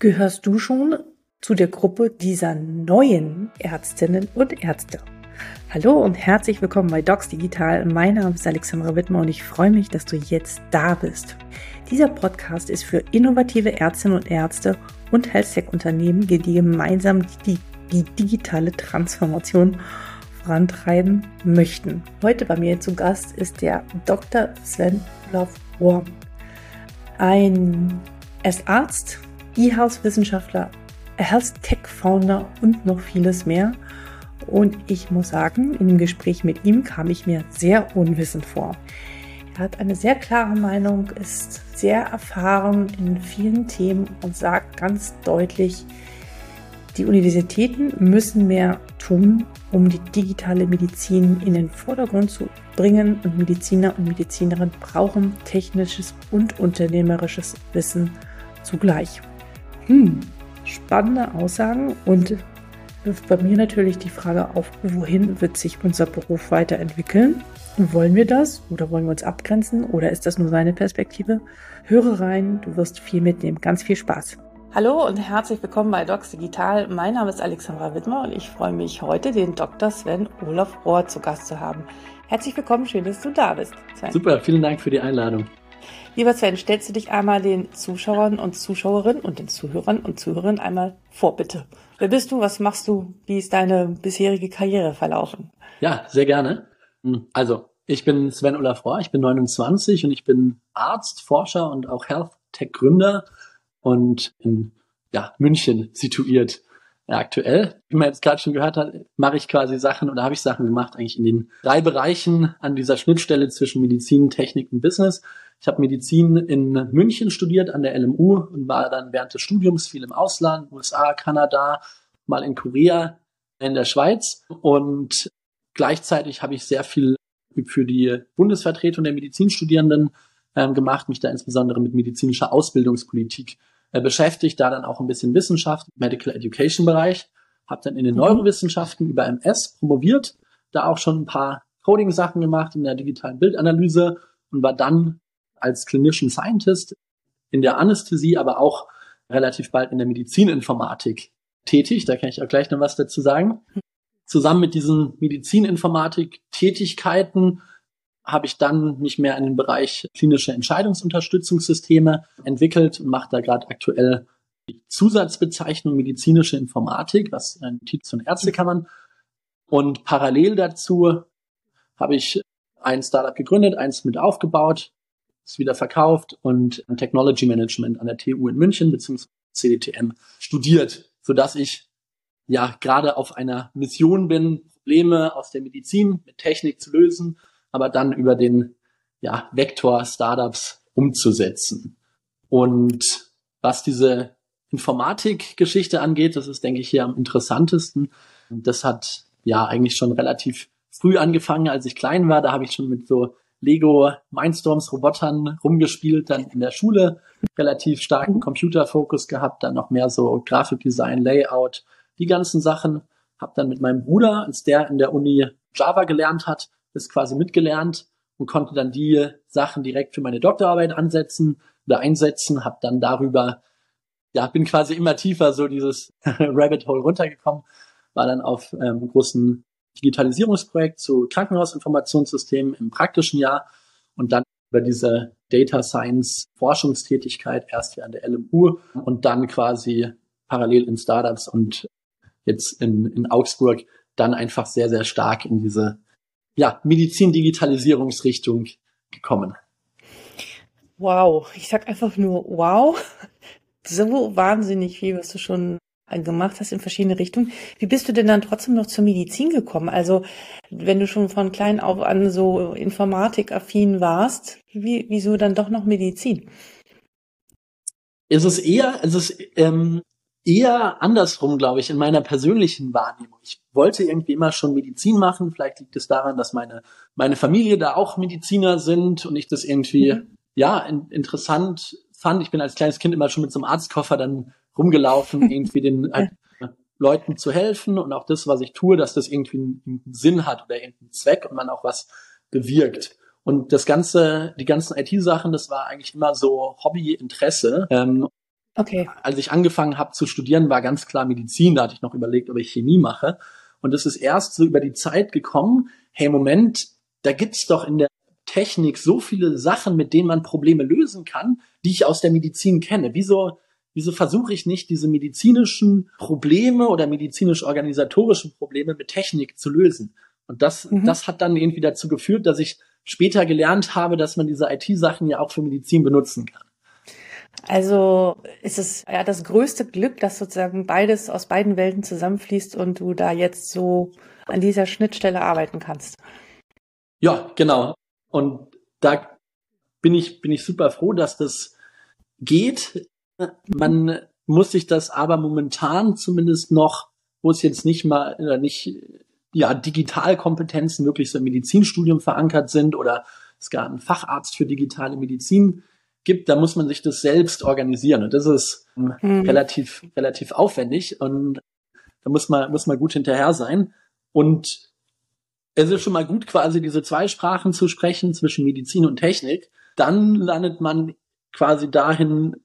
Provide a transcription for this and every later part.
Gehörst du schon zu der Gruppe dieser neuen Ärztinnen und Ärzte? Hallo und herzlich willkommen bei Docs Digital. Mein Name ist Alexandra Wittmer und ich freue mich, dass du jetzt da bist. Dieser Podcast ist für innovative Ärztinnen und Ärzte und Health-Tech-Unternehmen, die gemeinsam die, die digitale Transformation vorantreiben möchten. Heute bei mir zu Gast ist der Dr. Sven Olaf Worm. Ein Arzt, E-Health-Wissenschaftler, Health-Tech-Founder und noch vieles mehr. Und ich muss sagen, in dem Gespräch mit ihm kam ich mir sehr unwissend vor. Er hat eine sehr klare Meinung, ist sehr erfahren in vielen Themen und sagt ganz deutlich, die Universitäten müssen mehr tun, um die digitale Medizin in den Vordergrund zu bringen und Mediziner und Medizinerinnen brauchen technisches und unternehmerisches Wissen zugleich. Hm, spannende Aussagen und wirft bei mir natürlich die Frage auf, wohin wird sich unser Beruf weiterentwickeln? Wollen wir das oder wollen wir uns abgrenzen oder ist das nur seine Perspektive? Höre rein, du wirst viel mitnehmen. Ganz viel Spaß. Hallo und herzlich willkommen bei Docs Digital. Mein Name ist Alexandra Wittmer und ich freue mich heute, den Dr. Sven Olaf Rohr zu Gast zu haben. Herzlich willkommen, schön, dass du da bist. Sven. Super, vielen Dank für die Einladung. Lieber Sven, stellst du dich einmal den Zuschauern und Zuschauerinnen und den Zuhörern und Zuhörerinnen einmal vor, bitte. Wer bist du? Was machst du? Wie ist deine bisherige Karriere verlaufen? Ja, sehr gerne. Hm, also, ich bin Sven Olaf Rohr, ich bin 29 und ich bin Arzt, Forscher und auch Health Tech Gründer und in ja, München situiert ja, aktuell. Wie man jetzt gerade schon gehört hat, mache ich quasi Sachen oder habe ich Sachen gemacht eigentlich in den drei Bereichen an dieser Schnittstelle zwischen Medizin, Technik und Business. Ich habe Medizin in München studiert an der LMU und war dann während des Studiums viel im Ausland, USA, Kanada, mal in Korea, in der Schweiz und gleichzeitig habe ich sehr viel für die Bundesvertretung der Medizinstudierenden ähm, gemacht, mich da insbesondere mit medizinischer Ausbildungspolitik äh, beschäftigt, da dann auch ein bisschen Wissenschaft, Medical Education Bereich, habe dann in den mhm. Neurowissenschaften über MS promoviert, da auch schon ein paar Coding-Sachen gemacht in der digitalen Bildanalyse und war dann als Clinician Scientist in der Anästhesie, aber auch relativ bald in der Medizininformatik tätig. Da kann ich auch gleich noch was dazu sagen. Zusammen mit diesen Medizininformatik-Tätigkeiten habe ich dann mich mehr in den Bereich klinische Entscheidungsunterstützungssysteme entwickelt und mache da gerade aktuell die Zusatzbezeichnung medizinische Informatik, was ein Titel von Ärztekammern. Und parallel dazu habe ich ein Startup gegründet, eins mit aufgebaut, ist wieder verkauft und Technology Management an der TU in München bzw. CDTM studiert, so dass ich ja gerade auf einer Mission bin, Probleme aus der Medizin mit Technik zu lösen, aber dann über den ja, Vektor Startups umzusetzen. Und was diese Informatik-Geschichte angeht, das ist, denke ich, hier am interessantesten. Das hat ja eigentlich schon relativ früh angefangen, als ich klein war. Da habe ich schon mit so Lego Mindstorms Robotern rumgespielt, dann in der Schule relativ starken mhm. Computerfokus gehabt, dann noch mehr so Grafikdesign, Layout, die ganzen Sachen. Hab dann mit meinem Bruder, als der in der Uni Java gelernt hat, das quasi mitgelernt und konnte dann die Sachen direkt für meine Doktorarbeit ansetzen oder einsetzen, hab dann darüber ja, bin quasi immer tiefer so dieses Rabbit Hole runtergekommen, war dann auf ähm, großen Digitalisierungsprojekt zu Krankenhausinformationssystemen im praktischen Jahr und dann über diese Data Science Forschungstätigkeit erst hier an der LMU und dann quasi parallel in Startups und jetzt in, in Augsburg dann einfach sehr, sehr stark in diese ja, Medizin-Digitalisierungsrichtung gekommen. Wow, ich sag einfach nur wow. So wahnsinnig viel, was du schon gemacht hast in verschiedene Richtungen. Wie bist du denn dann trotzdem noch zur Medizin gekommen? Also wenn du schon von klein auf an so informatikaffin warst, wie, wieso dann doch noch Medizin? Es ist eher, es ist ähm, eher andersrum, glaube ich, in meiner persönlichen Wahrnehmung. Ich wollte irgendwie immer schon Medizin machen. Vielleicht liegt es daran, dass meine meine Familie da auch Mediziner sind und ich das irgendwie mhm. ja in, interessant fand. Ich bin als kleines Kind immer schon mit so einem Arztkoffer dann rumgelaufen, irgendwie den äh, Leuten zu helfen und auch das, was ich tue, dass das irgendwie einen, einen Sinn hat oder irgendeinen Zweck und man auch was bewirkt. Und das ganze, die ganzen IT-Sachen, das war eigentlich immer so Hobby, Interesse. Ähm, Okay. Als ich angefangen habe zu studieren, war ganz klar Medizin. Da hatte ich noch überlegt, ob ich Chemie mache. Und es ist erst so über die Zeit gekommen, hey Moment, da gibt's doch in der Technik so viele Sachen, mit denen man Probleme lösen kann, die ich aus der Medizin kenne. Wieso, wieso versuche ich nicht, diese medizinischen Probleme oder medizinisch-organisatorischen Probleme mit Technik zu lösen? Und das, mhm. das hat dann irgendwie dazu geführt, dass ich später gelernt habe, dass man diese IT-Sachen ja auch für Medizin benutzen kann. Also ist es ja das größte Glück, dass sozusagen beides aus beiden Welten zusammenfließt und du da jetzt so an dieser Schnittstelle arbeiten kannst. Ja, genau. Und da bin ich, bin ich super froh, dass das geht. Man muss sich das aber momentan zumindest noch, wo es jetzt nicht mal, äh, nicht, ja, Digitalkompetenzen wirklich so im Medizinstudium verankert sind oder es gar einen Facharzt für digitale Medizin gibt, da muss man sich das selbst organisieren. Und das ist ähm, mhm. relativ, relativ aufwendig und da muss man, muss man gut hinterher sein. Und es ist schon mal gut, quasi diese zwei Sprachen zu sprechen zwischen Medizin und Technik. Dann landet man quasi dahin,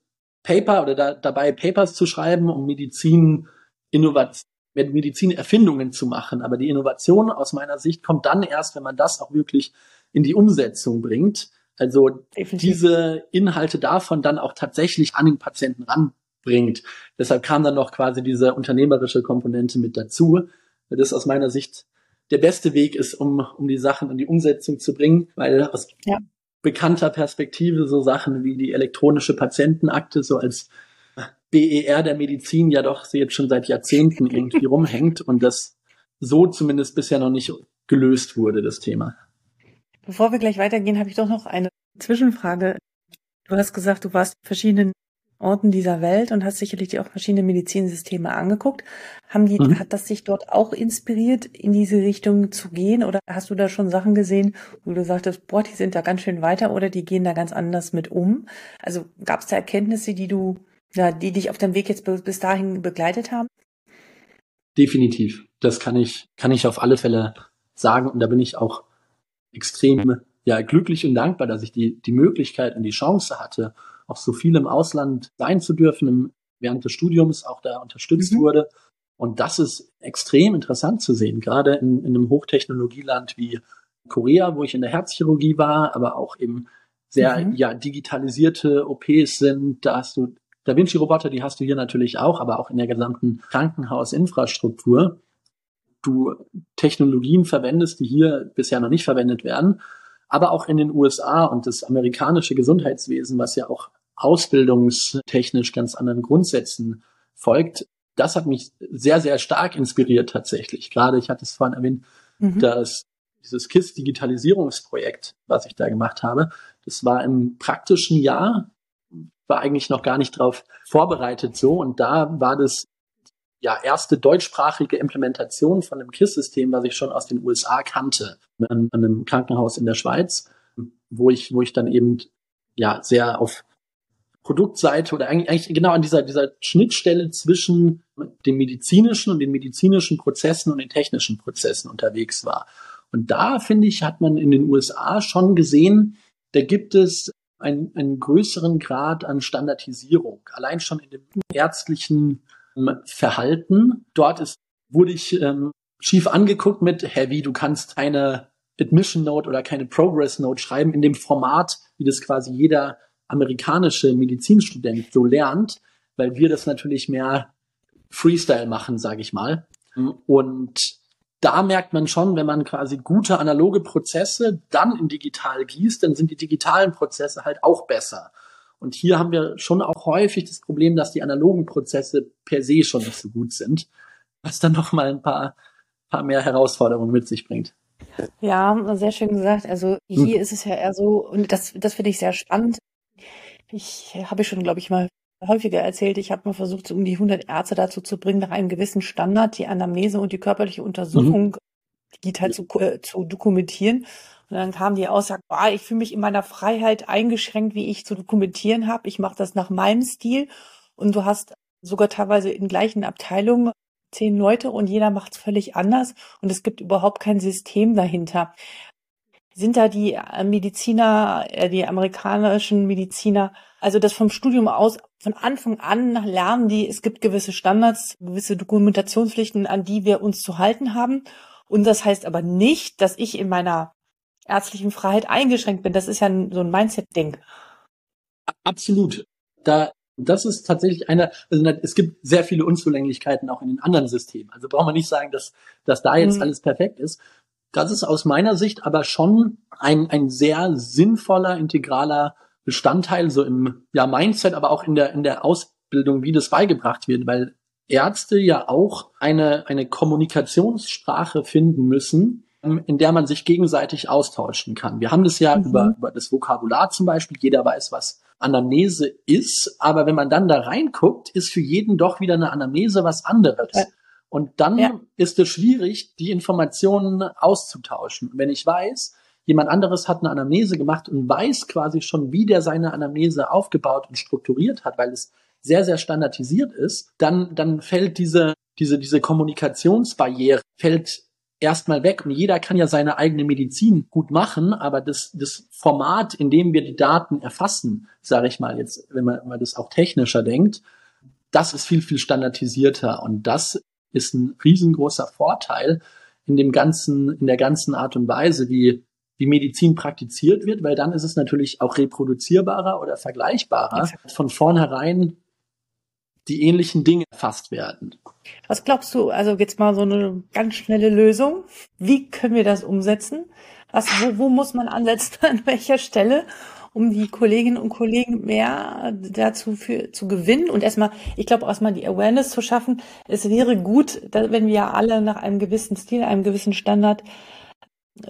Paper oder da, dabei Papers zu schreiben, um Medizin Innovation Medizinerfindungen zu machen. Aber die Innovation aus meiner Sicht kommt dann erst, wenn man das auch wirklich in die Umsetzung bringt. Also Definitiv. diese Inhalte davon dann auch tatsächlich an den Patienten ranbringt. Deshalb kam dann noch quasi diese unternehmerische Komponente mit dazu. Das aus meiner Sicht der beste Weg ist, um, um die Sachen in die Umsetzung zu bringen, weil aus ja. Bekannter Perspektive so Sachen wie die elektronische Patientenakte so als BER der Medizin ja doch jetzt schon seit Jahrzehnten irgendwie rumhängt und das so zumindest bisher noch nicht gelöst wurde, das Thema. Bevor wir gleich weitergehen, habe ich doch noch eine Zwischenfrage. Du hast gesagt, du warst in verschiedenen Orten dieser Welt und hast sicherlich auch verschiedene Medizinsysteme angeguckt. Haben die, mhm. hat das dich dort auch inspiriert, in diese Richtung zu gehen? Oder hast du da schon Sachen gesehen, wo du sagtest, boah, die sind da ganz schön weiter oder die gehen da ganz anders mit um? Also gab es da Erkenntnisse, die du, ja, die dich auf deinem Weg jetzt bis dahin begleitet haben? Definitiv. Das kann ich, kann ich auf alle Fälle sagen. Und da bin ich auch extrem ja, glücklich und dankbar, dass ich die, die Möglichkeit und die Chance hatte, auch so viel im Ausland sein zu dürfen, im, während des Studiums auch da unterstützt mhm. wurde. Und das ist extrem interessant zu sehen, gerade in, in einem Hochtechnologieland wie Korea, wo ich in der Herzchirurgie war, aber auch eben sehr mhm. ja, digitalisierte OPs sind. Da hast du Da Vinci-Roboter, die hast du hier natürlich auch, aber auch in der gesamten Krankenhausinfrastruktur du Technologien verwendest, die hier bisher noch nicht verwendet werden, aber auch in den USA und das amerikanische Gesundheitswesen, was ja auch ausbildungstechnisch ganz anderen Grundsätzen folgt. Das hat mich sehr, sehr stark inspiriert tatsächlich. Gerade, ich hatte es vorhin erwähnt, mhm. dass dieses KISS-Digitalisierungsprojekt, was ich da gemacht habe, das war im praktischen Jahr, war eigentlich noch gar nicht darauf vorbereitet so. Und da war das ja, erste deutschsprachige Implementation von einem KISS-System, was ich schon aus den USA kannte, an, einem Krankenhaus in der Schweiz, wo ich, wo ich dann eben ja sehr auf Produktseite oder eigentlich, eigentlich genau an dieser, dieser Schnittstelle zwischen den medizinischen und den medizinischen Prozessen und den technischen Prozessen unterwegs war. Und da, finde ich, hat man in den USA schon gesehen, da gibt es einen, einen größeren Grad an Standardisierung. Allein schon in dem ärztlichen Verhalten. Dort ist, wurde ich ähm, schief angeguckt mit, hä, wie, du kannst keine Admission Note oder keine Progress Note schreiben in dem Format, wie das quasi jeder amerikanische Medizinstudent so lernt, weil wir das natürlich mehr Freestyle machen, sage ich mal. Und da merkt man schon, wenn man quasi gute analoge Prozesse dann in digital gießt, dann sind die digitalen Prozesse halt auch besser. Und hier haben wir schon auch häufig das Problem, dass die analogen Prozesse per se schon nicht so gut sind, was dann noch mal ein paar, paar mehr Herausforderungen mit sich bringt. Ja, sehr schön gesagt. Also hier hm. ist es ja eher so, und das, das finde ich sehr spannend. Ich habe schon, glaube ich, mal häufiger erzählt, ich habe mal versucht, um die 100 Ärzte dazu zu bringen, nach einem gewissen Standard die Anamnese und die körperliche Untersuchung mhm. Digital zu, äh, zu dokumentieren. Und dann kam die Aussage, ah, ich fühle mich in meiner Freiheit eingeschränkt, wie ich zu dokumentieren habe. Ich mache das nach meinem Stil. Und du hast sogar teilweise in gleichen Abteilungen zehn Leute und jeder macht es völlig anders und es gibt überhaupt kein System dahinter. Sind da die Mediziner, äh, die amerikanischen Mediziner, also das vom Studium aus von Anfang an lernen die, es gibt gewisse Standards, gewisse Dokumentationspflichten, an die wir uns zu halten haben. Und das heißt aber nicht, dass ich in meiner ärztlichen Freiheit eingeschränkt bin. Das ist ja so ein Mindset-Ding. Absolut. Da, das ist tatsächlich eine, also es gibt sehr viele Unzulänglichkeiten auch in den anderen Systemen. Also braucht man nicht sagen, dass, dass da jetzt mhm. alles perfekt ist. Das ist aus meiner Sicht aber schon ein, ein sehr sinnvoller, integraler Bestandteil so im ja, Mindset, aber auch in der, in der Ausbildung, wie das beigebracht wird, weil Ärzte ja auch eine, eine Kommunikationssprache finden müssen, ähm, in der man sich gegenseitig austauschen kann. Wir haben das ja mhm. über, über das Vokabular zum Beispiel. Jeder weiß, was Anamnese ist, aber wenn man dann da reinguckt, ist für jeden doch wieder eine Anamnese was anderes. Ja. Und dann ja. ist es schwierig, die Informationen auszutauschen. Und wenn ich weiß, jemand anderes hat eine Anamnese gemacht und weiß quasi schon, wie der seine Anamnese aufgebaut und strukturiert hat, weil es sehr, sehr standardisiert ist, dann, dann fällt diese, diese, diese Kommunikationsbarriere, fällt erstmal weg. Und jeder kann ja seine eigene Medizin gut machen, aber das, das Format, in dem wir die Daten erfassen, sage ich mal jetzt, wenn man, wenn man das auch technischer denkt, das ist viel, viel standardisierter. Und das ist ein riesengroßer Vorteil in dem ganzen, in der ganzen Art und Weise, wie wie Medizin praktiziert wird, weil dann ist es natürlich auch reproduzierbarer oder vergleichbarer. Von vornherein die ähnlichen Dinge erfasst werden. Was glaubst du, also jetzt mal so eine ganz schnelle Lösung. Wie können wir das umsetzen? Was, wo, wo muss man ansetzen, an welcher Stelle, um die Kolleginnen und Kollegen mehr dazu für, zu gewinnen und erstmal, ich glaube, erstmal die Awareness zu schaffen. Es wäre gut, wenn wir alle nach einem gewissen Stil, einem gewissen Standard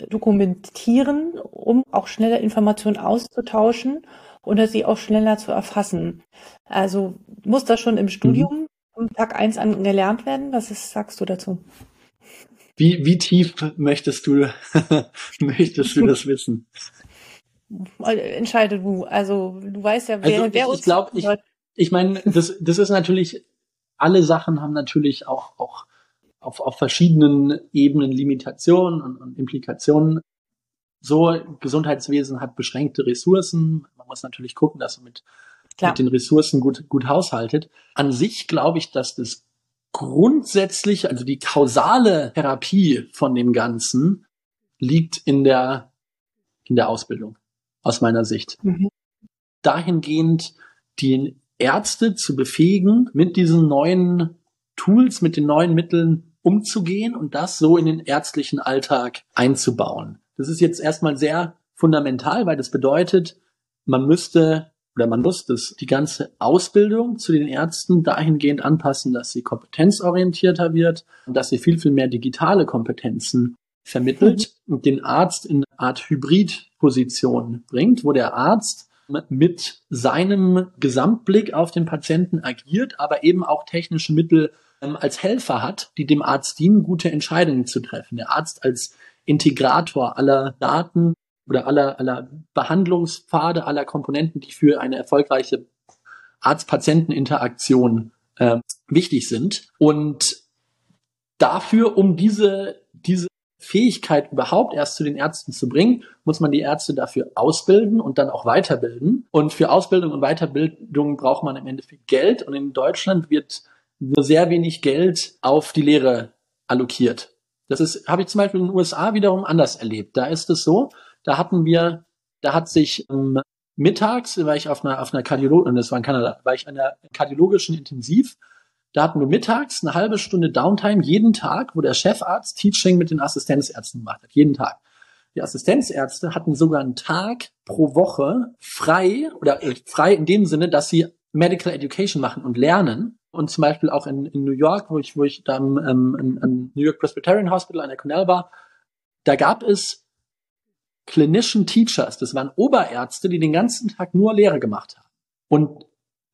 dokumentieren, um auch schneller Informationen auszutauschen und sie auch schneller zu erfassen. Also muss das schon im Studium mhm. Tag eins an gelernt werden? Was ist, sagst du dazu? Wie, wie tief möchtest du, möchtest du das wissen? Entscheide du. Also du weißt ja, wer, also wer ich, ich glaube, ich, ich meine, das, das ist natürlich, alle Sachen haben natürlich auch, auch auf, auf verschiedenen Ebenen Limitationen und, und Implikationen. So, Gesundheitswesen hat beschränkte Ressourcen. Man muss natürlich gucken, dass man mit, mit den Ressourcen gut, gut haushaltet. An sich glaube ich, dass das grundsätzlich, also die kausale Therapie von dem Ganzen liegt in der, in der Ausbildung, aus meiner Sicht. Mhm. Dahingehend die Ärzte zu befähigen, mit diesen neuen Tools, mit den neuen Mitteln umzugehen und das so in den ärztlichen Alltag einzubauen. Das ist jetzt erstmal sehr fundamental, weil das bedeutet, man müsste oder man muss das, die ganze Ausbildung zu den Ärzten dahingehend anpassen, dass sie kompetenzorientierter wird und dass sie viel, viel mehr digitale Kompetenzen vermittelt mhm. und den Arzt in eine Art Hybridposition bringt, wo der Arzt mit seinem Gesamtblick auf den Patienten agiert, aber eben auch technische Mittel ähm, als Helfer hat, die dem Arzt dienen, gute Entscheidungen zu treffen. Der Arzt als Integrator aller Daten oder aller, aller Behandlungspfade, aller Komponenten, die für eine erfolgreiche Arzt-Patienten-Interaktion äh, wichtig sind. Und dafür, um diese, diese Fähigkeit überhaupt erst zu den Ärzten zu bringen, muss man die Ärzte dafür ausbilden und dann auch weiterbilden. Und für Ausbildung und Weiterbildung braucht man im Endeffekt Geld. Und in Deutschland wird nur sehr wenig Geld auf die Lehre allokiert. Das ist, habe ich zum Beispiel in den USA wiederum anders erlebt. Da ist es so, da hatten wir, da hat sich ähm, mittags, war ich auf einer, auf einer Kardiologischen, das war in Kanada, war ich an einer kardiologischen Intensiv, da hatten wir mittags eine halbe Stunde Downtime jeden Tag, wo der Chefarzt Teaching mit den Assistenzärzten gemacht hat, jeden Tag. Die Assistenzärzte hatten sogar einen Tag pro Woche frei oder äh, frei in dem Sinne, dass sie Medical Education machen und lernen und zum Beispiel auch in, in New York, wo ich, wo ich dann ähm, in New York Presbyterian Hospital an der Cornell war, da gab es Clinician Teachers, das waren Oberärzte, die den ganzen Tag nur Lehre gemacht haben und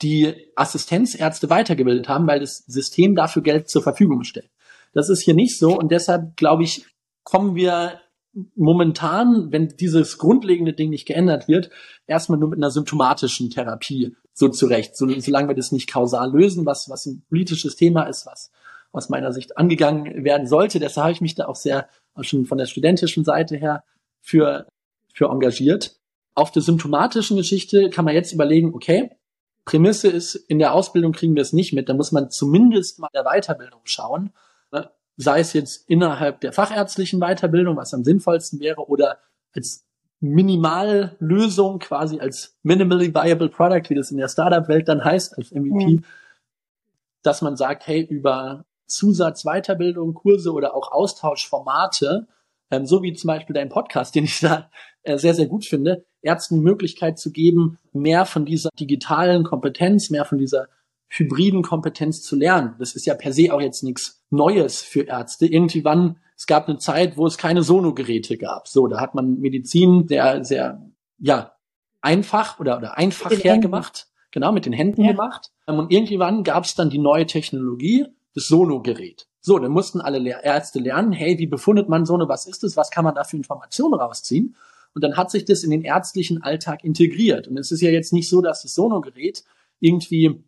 die Assistenzärzte weitergebildet haben, weil das System dafür Geld zur Verfügung stellt. Das ist hier nicht so und deshalb glaube ich, kommen wir momentan, wenn dieses grundlegende Ding nicht geändert wird, erstmal nur mit einer symptomatischen Therapie so zurecht. So, solange wir das nicht kausal lösen, was, was ein politisches Thema ist, was aus meiner Sicht angegangen werden sollte. Deshalb habe ich mich da auch sehr, auch schon von der studentischen Seite her für, für engagiert. Auf der symptomatischen Geschichte kann man jetzt überlegen, okay, Prämisse ist, in der Ausbildung kriegen wir es nicht mit. Da muss man zumindest mal der Weiterbildung schauen. Ne? Sei es jetzt innerhalb der fachärztlichen Weiterbildung, was am sinnvollsten wäre, oder als Minimallösung, quasi als Minimally Viable Product, wie das in der Startup-Welt dann heißt, als MVP, mhm. dass man sagt, hey, über Zusatz, Weiterbildung, Kurse oder auch Austauschformate, ähm, so wie zum Beispiel dein Podcast, den ich da äh, sehr, sehr gut finde, Ärzten die Möglichkeit zu geben, mehr von dieser digitalen Kompetenz, mehr von dieser hybriden Kompetenz zu lernen. Das ist ja per se auch jetzt nichts Neues für Ärzte. Irgendwann, es gab eine Zeit, wo es keine Sonogeräte gab. So, da hat man Medizin sehr, sehr, ja, einfach oder, oder einfach hergemacht. Genau, mit den Händen ja. gemacht. Ähm, und irgendwann gab es dann die neue Technologie, das Sonogerät. So, dann mussten alle Ärzte lernen, hey, wie befundet man Sono, was ist es, was kann man da für Informationen rausziehen? Und dann hat sich das in den ärztlichen Alltag integriert. Und es ist ja jetzt nicht so, dass das Sonogerät irgendwie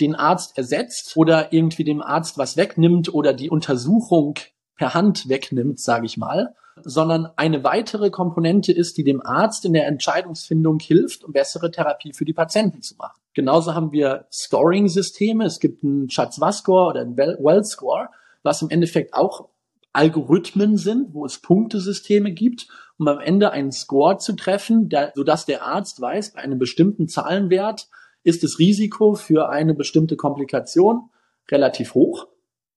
den Arzt ersetzt oder irgendwie dem Arzt was wegnimmt oder die Untersuchung per Hand wegnimmt, sage ich mal, sondern eine weitere Komponente ist, die dem Arzt in der Entscheidungsfindung hilft, um bessere Therapie für die Patienten zu machen. Genauso haben wir Scoring-Systeme. Es gibt einen Chatzwa-Score oder einen Well-Score, was im Endeffekt auch Algorithmen sind, wo es Punktesysteme gibt, um am Ende einen Score zu treffen, der, sodass der Arzt weiß, bei einem bestimmten Zahlenwert ist das Risiko für eine bestimmte Komplikation relativ hoch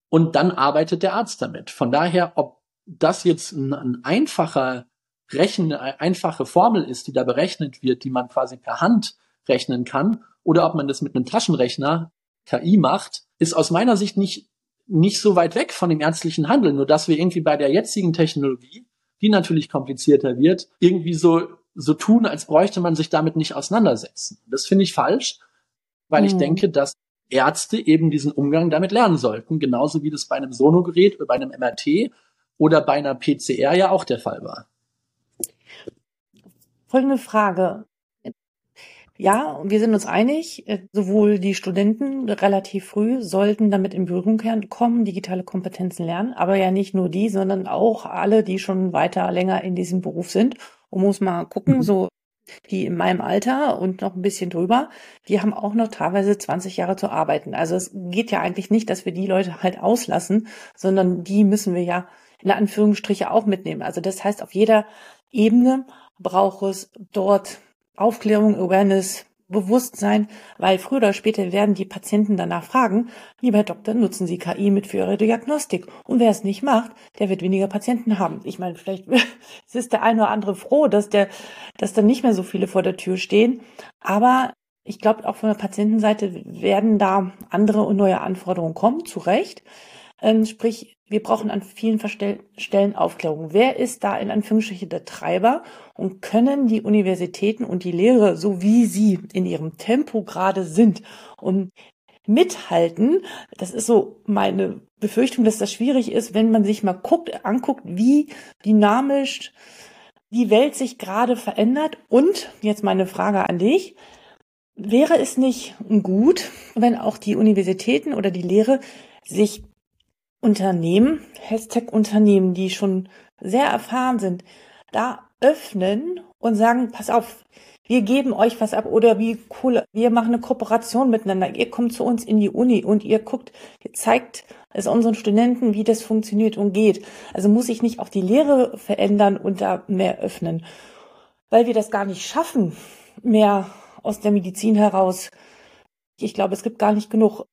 und dann arbeitet der Arzt damit. Von daher, ob das jetzt ein, ein einfacher Rechen, eine einfache Formel ist, die da berechnet wird, die man quasi per Hand rechnen kann, oder ob man das mit einem Taschenrechner KI macht, ist aus meiner Sicht nicht nicht so weit weg von dem ärztlichen Handeln, nur dass wir irgendwie bei der jetzigen Technologie, die natürlich komplizierter wird, irgendwie so, so tun, als bräuchte man sich damit nicht auseinandersetzen. Das finde ich falsch, weil mhm. ich denke, dass Ärzte eben diesen Umgang damit lernen sollten, genauso wie das bei einem Sonogerät oder bei einem MRT oder bei einer PCR ja auch der Fall war. Folgende Frage. Ja, wir sind uns einig, äh, sowohl die Studenten relativ früh sollten damit in Berührung kommen, digitale Kompetenzen lernen, aber ja nicht nur die, sondern auch alle, die schon weiter länger in diesem Beruf sind. Und muss mal gucken, mhm. so die in meinem Alter und noch ein bisschen drüber, die haben auch noch teilweise 20 Jahre zu arbeiten. Also es geht ja eigentlich nicht, dass wir die Leute halt auslassen, sondern die müssen wir ja in Anführungsstriche auch mitnehmen. Also das heißt, auf jeder Ebene braucht es dort Aufklärung, Awareness, Bewusstsein, weil früher oder später werden die Patienten danach fragen, lieber Herr Doktor, nutzen Sie KI mit für Ihre Diagnostik? Und wer es nicht macht, der wird weniger Patienten haben. Ich meine, vielleicht ist der eine oder andere froh, dass der, dass dann nicht mehr so viele vor der Tür stehen. Aber ich glaube, auch von der Patientenseite werden da andere und neue Anforderungen kommen, zu Recht. Ähm, sprich, wir brauchen an vielen Stellen Aufklärung. Wer ist da in Anführungsstrichen der Treiber und können die Universitäten und die Lehre, so wie sie in ihrem Tempo gerade sind und mithalten? Das ist so meine Befürchtung, dass das schwierig ist, wenn man sich mal guckt, anguckt, wie dynamisch die Welt sich gerade verändert. Und jetzt meine Frage an dich. Wäre es nicht gut, wenn auch die Universitäten oder die Lehre sich Unternehmen, Hashtag-Unternehmen, die schon sehr erfahren sind, da öffnen und sagen, pass auf, wir geben euch was ab oder wie cool, wir machen eine Kooperation miteinander. Ihr kommt zu uns in die Uni und ihr guckt, ihr zeigt es unseren Studenten, wie das funktioniert und geht. Also muss ich nicht auch die Lehre verändern und da mehr öffnen, weil wir das gar nicht schaffen, mehr aus der Medizin heraus. Ich glaube, es gibt gar nicht genug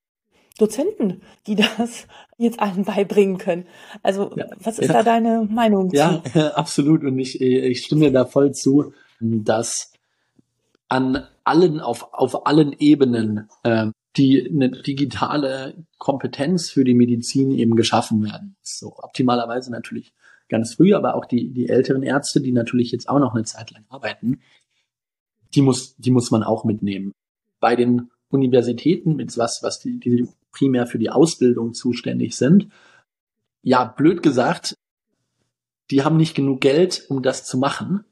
Dozenten, die das jetzt allen beibringen können. Also ja, was ist ja. da deine Meinung ja, zu? Ja, absolut. Und ich, ich stimme da voll zu, dass an allen, auf, auf allen Ebenen äh, die eine digitale Kompetenz für die Medizin eben geschaffen werden. So optimalerweise natürlich ganz früh, aber auch die, die älteren Ärzte, die natürlich jetzt auch noch eine Zeit lang arbeiten, die muss, die muss man auch mitnehmen. Bei den Universitäten, mit was, was die, die primär für die Ausbildung zuständig sind. Ja, blöd gesagt, die haben nicht genug Geld, um das zu machen.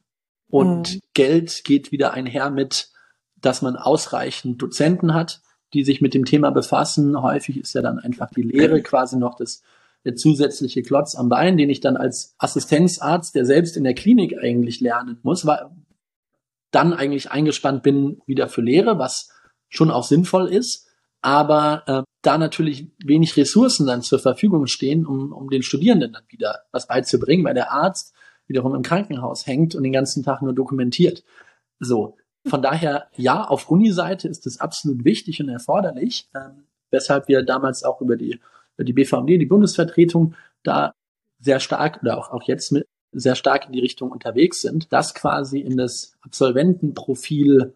Und mhm. Geld geht wieder einher mit, dass man ausreichend Dozenten hat, die sich mit dem Thema befassen. Häufig ist ja dann einfach die Lehre quasi noch das, der zusätzliche Klotz am Bein, den ich dann als Assistenzarzt, der selbst in der Klinik eigentlich lernen muss, weil dann eigentlich eingespannt bin wieder für Lehre, was schon auch sinnvoll ist, aber äh, da natürlich wenig Ressourcen dann zur Verfügung stehen, um, um den Studierenden dann wieder was beizubringen, weil der Arzt wiederum im Krankenhaus hängt und den ganzen Tag nur dokumentiert. So. Von daher, ja, auf Uni-Seite ist es absolut wichtig und erforderlich, ähm, weshalb wir damals auch über die, über die BVMD, die Bundesvertretung, da sehr stark oder auch, auch jetzt mit, sehr stark in die Richtung unterwegs sind, das quasi in das Absolventenprofil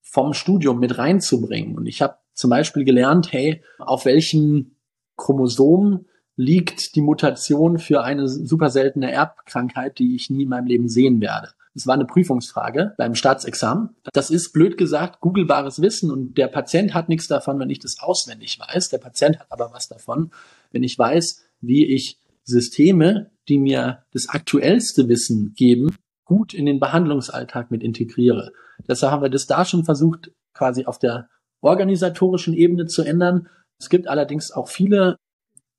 vom Studium mit reinzubringen. Und ich habe zum Beispiel gelernt, hey, auf welchen Chromosom liegt die Mutation für eine super seltene Erbkrankheit, die ich nie in meinem Leben sehen werde. Das war eine Prüfungsfrage beim Staatsexamen. Das ist blöd gesagt googlebares Wissen und der Patient hat nichts davon, wenn ich das auswendig weiß. Der Patient hat aber was davon, wenn ich weiß, wie ich Systeme, die mir das aktuellste Wissen geben, gut in den Behandlungsalltag mit integriere. Deshalb haben wir das da schon versucht, quasi auf der organisatorischen Ebene zu ändern. Es gibt allerdings auch viele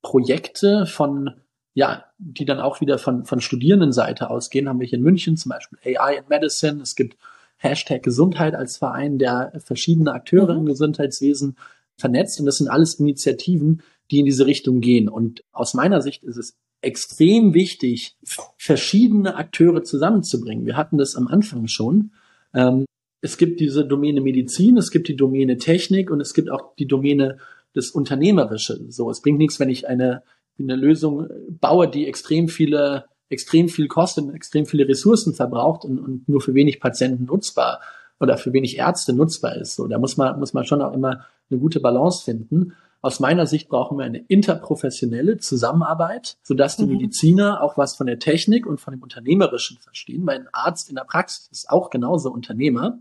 Projekte von, ja, die dann auch wieder von, von Studierendenseite ausgehen. Haben wir hier in München zum Beispiel AI in Medicine. Es gibt Hashtag Gesundheit als Verein, der verschiedene Akteure mhm. im Gesundheitswesen vernetzt. Und das sind alles Initiativen, die in diese Richtung gehen. Und aus meiner Sicht ist es extrem wichtig, verschiedene Akteure zusammenzubringen. Wir hatten das am Anfang schon. Ähm, es gibt diese Domäne Medizin, es gibt die Domäne Technik und es gibt auch die Domäne des Unternehmerische. So, es bringt nichts, wenn ich eine, eine Lösung baue, die extrem viele, extrem viel kostet und extrem viele Ressourcen verbraucht und, und nur für wenig Patienten nutzbar oder für wenig Ärzte nutzbar ist. So, da muss man, muss man schon auch immer eine gute Balance finden. Aus meiner Sicht brauchen wir eine interprofessionelle Zusammenarbeit, sodass die mhm. Mediziner auch was von der Technik und von dem Unternehmerischen verstehen. Mein Arzt in der Praxis ist auch genauso Unternehmer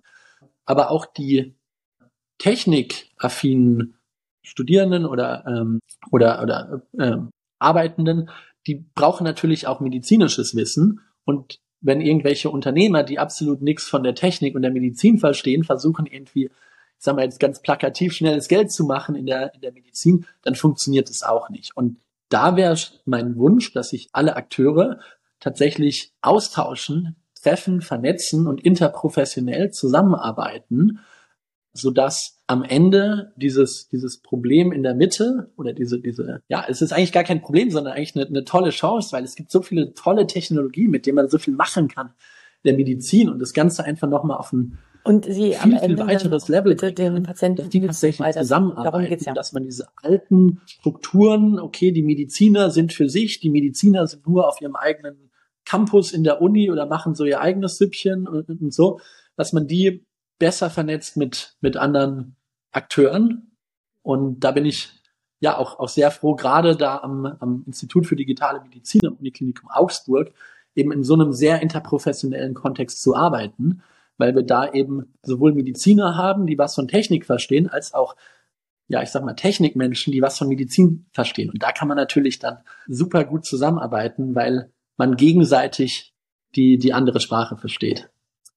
aber auch die technikaffinen Studierenden oder ähm, oder oder ähm, Arbeitenden, die brauchen natürlich auch medizinisches Wissen und wenn irgendwelche Unternehmer, die absolut nichts von der Technik und der Medizin verstehen, versuchen irgendwie, ich sag mal jetzt ganz plakativ, schnelles Geld zu machen in der, in der Medizin, dann funktioniert es auch nicht. Und da wäre mein Wunsch, dass sich alle Akteure tatsächlich austauschen, treffen, vernetzen und interprofessionell zusammenarbeiten, sodass am Ende dieses, dieses Problem in der Mitte oder diese, diese, ja, es ist eigentlich gar kein Problem, sondern eigentlich eine, eine tolle Chance, weil es gibt so viele tolle Technologien, mit denen man so viel machen kann der Medizin und das Ganze einfach nochmal auf ein und sie viel, am Ende viel weiteres Level den Patienten dass die tatsächlich zusammenarbeiten, ja. dass man diese alten Strukturen, okay, die Mediziner sind für sich, die Mediziner sind nur auf ihrem eigenen Campus in der Uni oder machen so ihr eigenes Süppchen und, und so, dass man die besser vernetzt mit, mit anderen Akteuren. Und da bin ich ja auch, auch sehr froh, gerade da am, am Institut für digitale Medizin am Uniklinikum Augsburg eben in so einem sehr interprofessionellen Kontext zu arbeiten, weil wir da eben sowohl Mediziner haben, die was von Technik verstehen, als auch ja, ich sag mal, Technikmenschen, die was von Medizin verstehen. Und da kann man natürlich dann super gut zusammenarbeiten, weil man gegenseitig die, die andere Sprache versteht.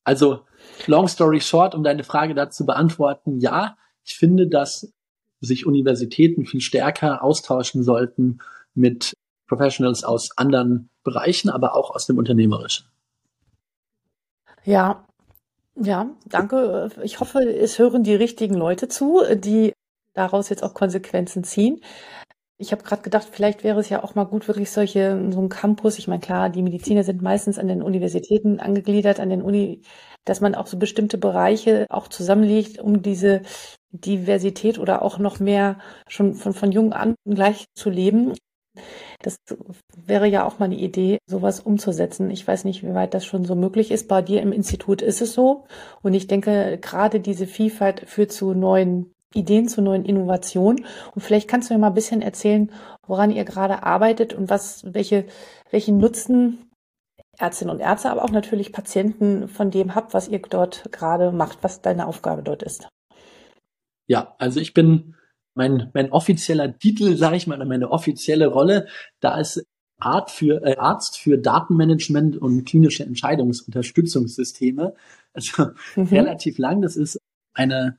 Also, long story short, um deine Frage dazu beantworten, ja, ich finde, dass sich Universitäten viel stärker austauschen sollten mit Professionals aus anderen Bereichen, aber auch aus dem Unternehmerischen. Ja, ja, danke. Ich hoffe, es hören die richtigen Leute zu, die daraus jetzt auch Konsequenzen ziehen. Ich habe gerade gedacht, vielleicht wäre es ja auch mal gut, wirklich solche, so ein Campus, ich meine, klar, die Mediziner sind meistens an den Universitäten angegliedert, an den Uni, dass man auch so bestimmte Bereiche auch zusammenlegt, um diese Diversität oder auch noch mehr schon von, von jung an gleich zu leben. Das wäre ja auch mal eine Idee, sowas umzusetzen. Ich weiß nicht, wie weit das schon so möglich ist. Bei dir im Institut ist es so. Und ich denke, gerade diese Vielfalt führt zu neuen Ideen zu neuen Innovationen. Und vielleicht kannst du mir mal ein bisschen erzählen, woran ihr gerade arbeitet und was, welche, welchen Nutzen Ärztinnen und Ärzte, aber auch natürlich Patienten von dem habt, was ihr dort gerade macht, was deine Aufgabe dort ist. Ja, also ich bin mein, mein offizieller Titel, sage ich mal, meine offizielle Rolle, da ist Art für, äh, Arzt für Datenmanagement und klinische Entscheidungsunterstützungssysteme. Also mhm. relativ lang. Das ist eine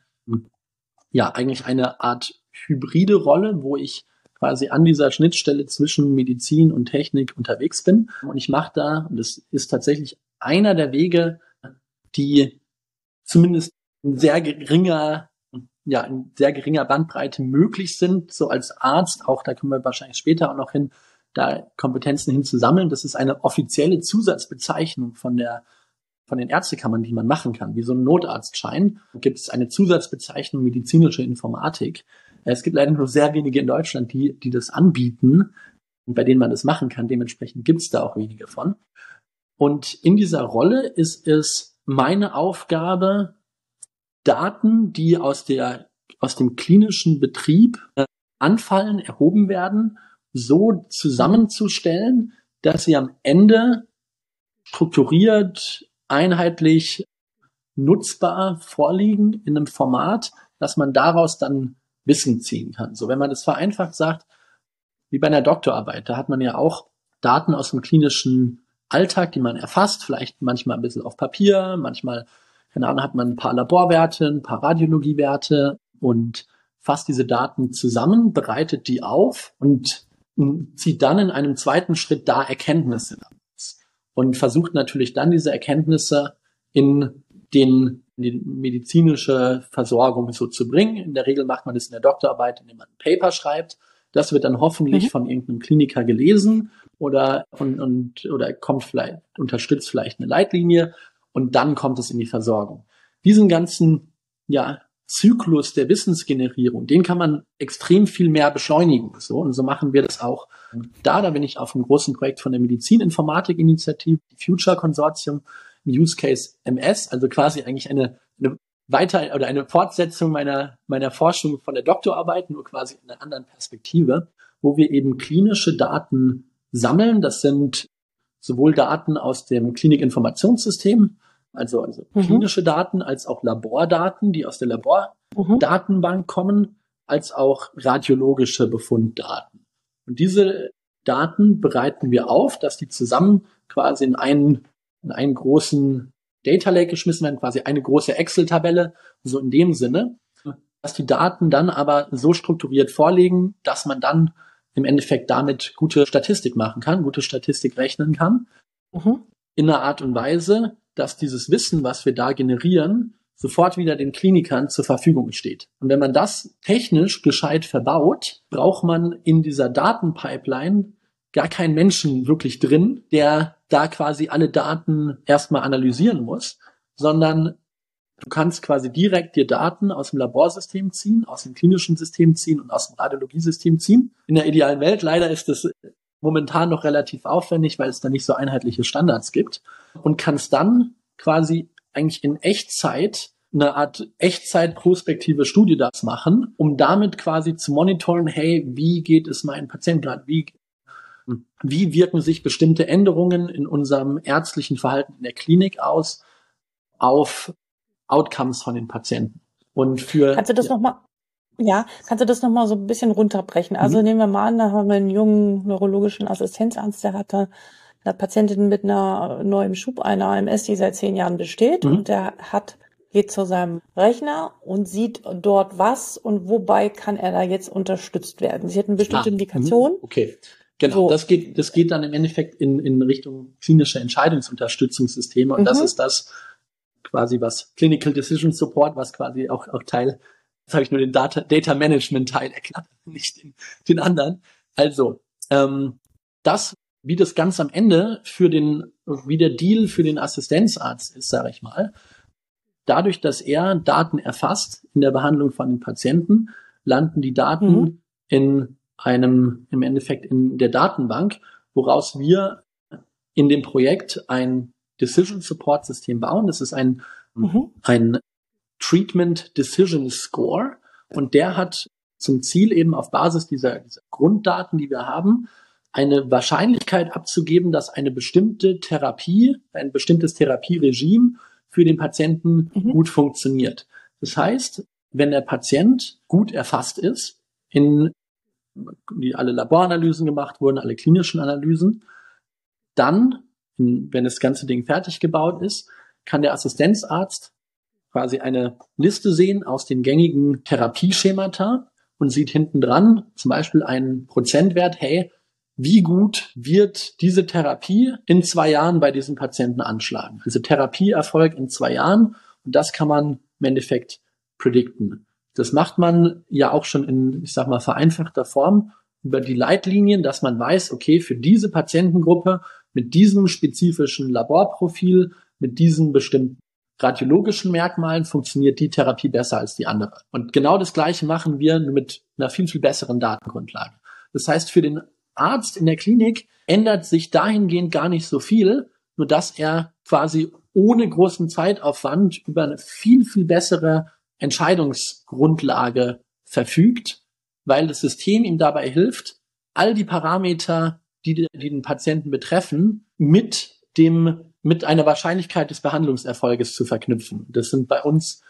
ja eigentlich eine Art hybride Rolle, wo ich quasi an dieser Schnittstelle zwischen Medizin und Technik unterwegs bin. Und ich mache da, und das ist tatsächlich einer der Wege, die zumindest in sehr geringer ja in sehr geringer Bandbreite möglich sind, so als Arzt, auch da kommen wir wahrscheinlich später auch noch hin, da Kompetenzen hinzusammeln. Das ist eine offizielle Zusatzbezeichnung von der von den Ärztekammern, die man machen kann, wie so ein Notarztschein, gibt es eine Zusatzbezeichnung medizinische Informatik. Es gibt leider nur sehr wenige in Deutschland, die, die das anbieten und bei denen man das machen kann. Dementsprechend gibt es da auch wenige von. Und in dieser Rolle ist es meine Aufgabe, Daten, die aus der, aus dem klinischen Betrieb äh, anfallen, erhoben werden, so zusammenzustellen, dass sie am Ende strukturiert, einheitlich nutzbar vorliegen in einem Format, dass man daraus dann Wissen ziehen kann. So, wenn man das vereinfacht sagt, wie bei einer Doktorarbeit, da hat man ja auch Daten aus dem klinischen Alltag, die man erfasst, vielleicht manchmal ein bisschen auf Papier, manchmal, keine Ahnung, hat man ein paar Laborwerte, ein paar Radiologiewerte und fasst diese Daten zusammen, bereitet die auf und zieht dann in einem zweiten Schritt da Erkenntnisse daraus und versucht natürlich dann diese Erkenntnisse in den in die medizinische Versorgung so zu bringen. In der Regel macht man das in der Doktorarbeit, indem man ein Paper schreibt. Das wird dann hoffentlich mhm. von irgendeinem Kliniker gelesen oder und, und oder kommt vielleicht unterstützt vielleicht eine Leitlinie und dann kommt es in die Versorgung. Diesen ganzen ja Zyklus der Wissensgenerierung, den kann man extrem viel mehr beschleunigen. So, und so machen wir das auch da. Da bin ich auf einem großen Projekt von der Medizininformatik-Initiative, Future Consortium, Use Case MS, also quasi eigentlich eine, eine weiter oder eine Fortsetzung meiner, meiner Forschung von der Doktorarbeit, nur quasi in einer anderen Perspektive, wo wir eben klinische Daten sammeln. Das sind sowohl Daten aus dem Klinikinformationssystem, also, also mhm. klinische Daten als auch Labordaten, die aus der Labordatenbank mhm. kommen, als auch radiologische Befunddaten. Und diese Daten bereiten wir auf, dass die zusammen quasi in einen, in einen großen Data Lake geschmissen werden, quasi eine große Excel-Tabelle, so in dem Sinne, dass die Daten dann aber so strukturiert vorliegen, dass man dann im Endeffekt damit gute Statistik machen kann, gute Statistik rechnen kann. Mhm. In einer Art und Weise, dass dieses Wissen, was wir da generieren, sofort wieder den Klinikern zur Verfügung steht. Und wenn man das technisch gescheit verbaut, braucht man in dieser Datenpipeline gar keinen Menschen wirklich drin, der da quasi alle Daten erstmal analysieren muss, sondern du kannst quasi direkt dir Daten aus dem Laborsystem ziehen, aus dem klinischen System ziehen und aus dem Radiologiesystem ziehen. In der idealen Welt leider ist das momentan noch relativ aufwendig, weil es da nicht so einheitliche Standards gibt und kannst dann quasi eigentlich in Echtzeit eine Art Echtzeit-prospektive Studie das machen, um damit quasi zu monitoren, hey, wie geht es meinem Patienten gerade, wie, wie wirken sich bestimmte Änderungen in unserem ärztlichen Verhalten in der Klinik aus auf Outcomes von den Patienten. Und für Kannst du das ja. nochmal ja, kannst du das nochmal so ein bisschen runterbrechen? Also mhm. nehmen wir mal an, da haben wir einen jungen neurologischen Assistenzarzt, der hatte eine Patientin mit einer neuen Schub, einer AMS, die seit zehn Jahren besteht mhm. und der hat geht zu seinem Rechner und sieht dort was und wobei kann er da jetzt unterstützt werden. Sie hat eine bestimmte ah, Indikation. Mhm. Okay. Genau, so. das geht, das geht dann im Endeffekt in, in Richtung klinische Entscheidungsunterstützungssysteme und mhm. das ist das quasi was Clinical Decision Support, was quasi auch, auch Teil Jetzt habe ich nur den Data, Data Management Teil erklärt, nicht den, den anderen. Also, ähm, das, wie das ganz am Ende für den, wie der Deal für den Assistenzarzt ist, sage ich mal, dadurch, dass er Daten erfasst in der Behandlung von den Patienten, landen die Daten mhm. in einem, im Endeffekt in der Datenbank, woraus wir in dem Projekt ein Decision Support System bauen. Das ist ein, mhm. ein Treatment Decision Score und der hat zum Ziel eben auf Basis dieser, dieser Grunddaten, die wir haben, eine Wahrscheinlichkeit abzugeben, dass eine bestimmte Therapie, ein bestimmtes Therapieregime für den Patienten mhm. gut funktioniert. Das heißt, wenn der Patient gut erfasst ist, in die alle Laboranalysen gemacht wurden, alle klinischen Analysen, dann, wenn das ganze Ding fertig gebaut ist, kann der Assistenzarzt quasi eine Liste sehen aus den gängigen Therapieschemata und sieht hinten dran zum Beispiel einen Prozentwert, hey, wie gut wird diese Therapie in zwei Jahren bei diesen Patienten anschlagen? Also Therapieerfolg in zwei Jahren und das kann man im Endeffekt predikten. Das macht man ja auch schon in, ich sag mal, vereinfachter Form über die Leitlinien, dass man weiß, okay, für diese Patientengruppe mit diesem spezifischen Laborprofil, mit diesen bestimmten radiologischen Merkmalen funktioniert die Therapie besser als die andere. Und genau das Gleiche machen wir mit einer viel, viel besseren Datengrundlage. Das heißt, für den Arzt in der Klinik ändert sich dahingehend gar nicht so viel, nur dass er quasi ohne großen Zeitaufwand über eine viel, viel bessere Entscheidungsgrundlage verfügt, weil das System ihm dabei hilft, all die Parameter, die, die den Patienten betreffen, mit dem, mit einer Wahrscheinlichkeit des Behandlungserfolges zu verknüpfen. Das sind bei uns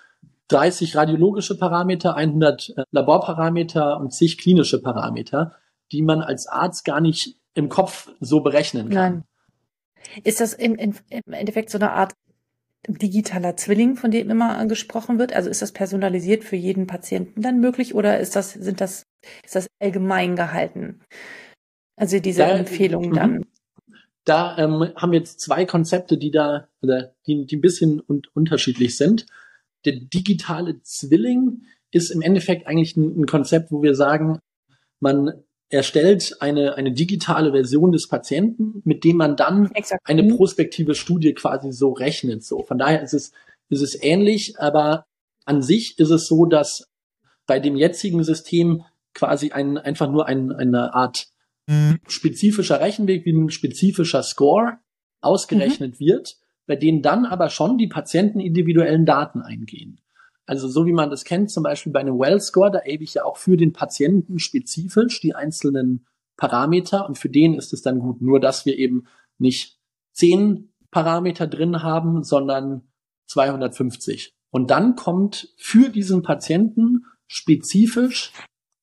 30 radiologische Parameter, 100 äh, Laborparameter und zig klinische Parameter, die man als Arzt gar nicht im Kopf so berechnen kann. Nein. Ist das im, im Endeffekt so eine Art digitaler Zwilling, von dem immer gesprochen wird? Also ist das personalisiert für jeden Patienten dann möglich oder ist das, sind das, ist das allgemein gehalten? Also diese da, Empfehlungen dann. Da ähm, haben wir jetzt zwei Konzepte, die da, oder die, die ein bisschen un unterschiedlich sind. Der digitale Zwilling ist im Endeffekt eigentlich ein, ein Konzept, wo wir sagen, man erstellt eine, eine digitale Version des Patienten, mit dem man dann Exakt. eine prospektive Studie quasi so rechnet. So, von daher ist es, ist es ähnlich, aber an sich ist es so, dass bei dem jetzigen System quasi ein, einfach nur ein, eine Art. Spezifischer Rechenweg wie ein spezifischer Score ausgerechnet mhm. wird, bei denen dann aber schon die Patienten individuellen Daten eingehen. Also so wie man das kennt, zum Beispiel bei einem Well-Score, da erhebe ich ja auch für den Patienten spezifisch die einzelnen Parameter und für den ist es dann gut. Nur dass wir eben nicht zehn Parameter drin haben, sondern 250. Und dann kommt für diesen Patienten spezifisch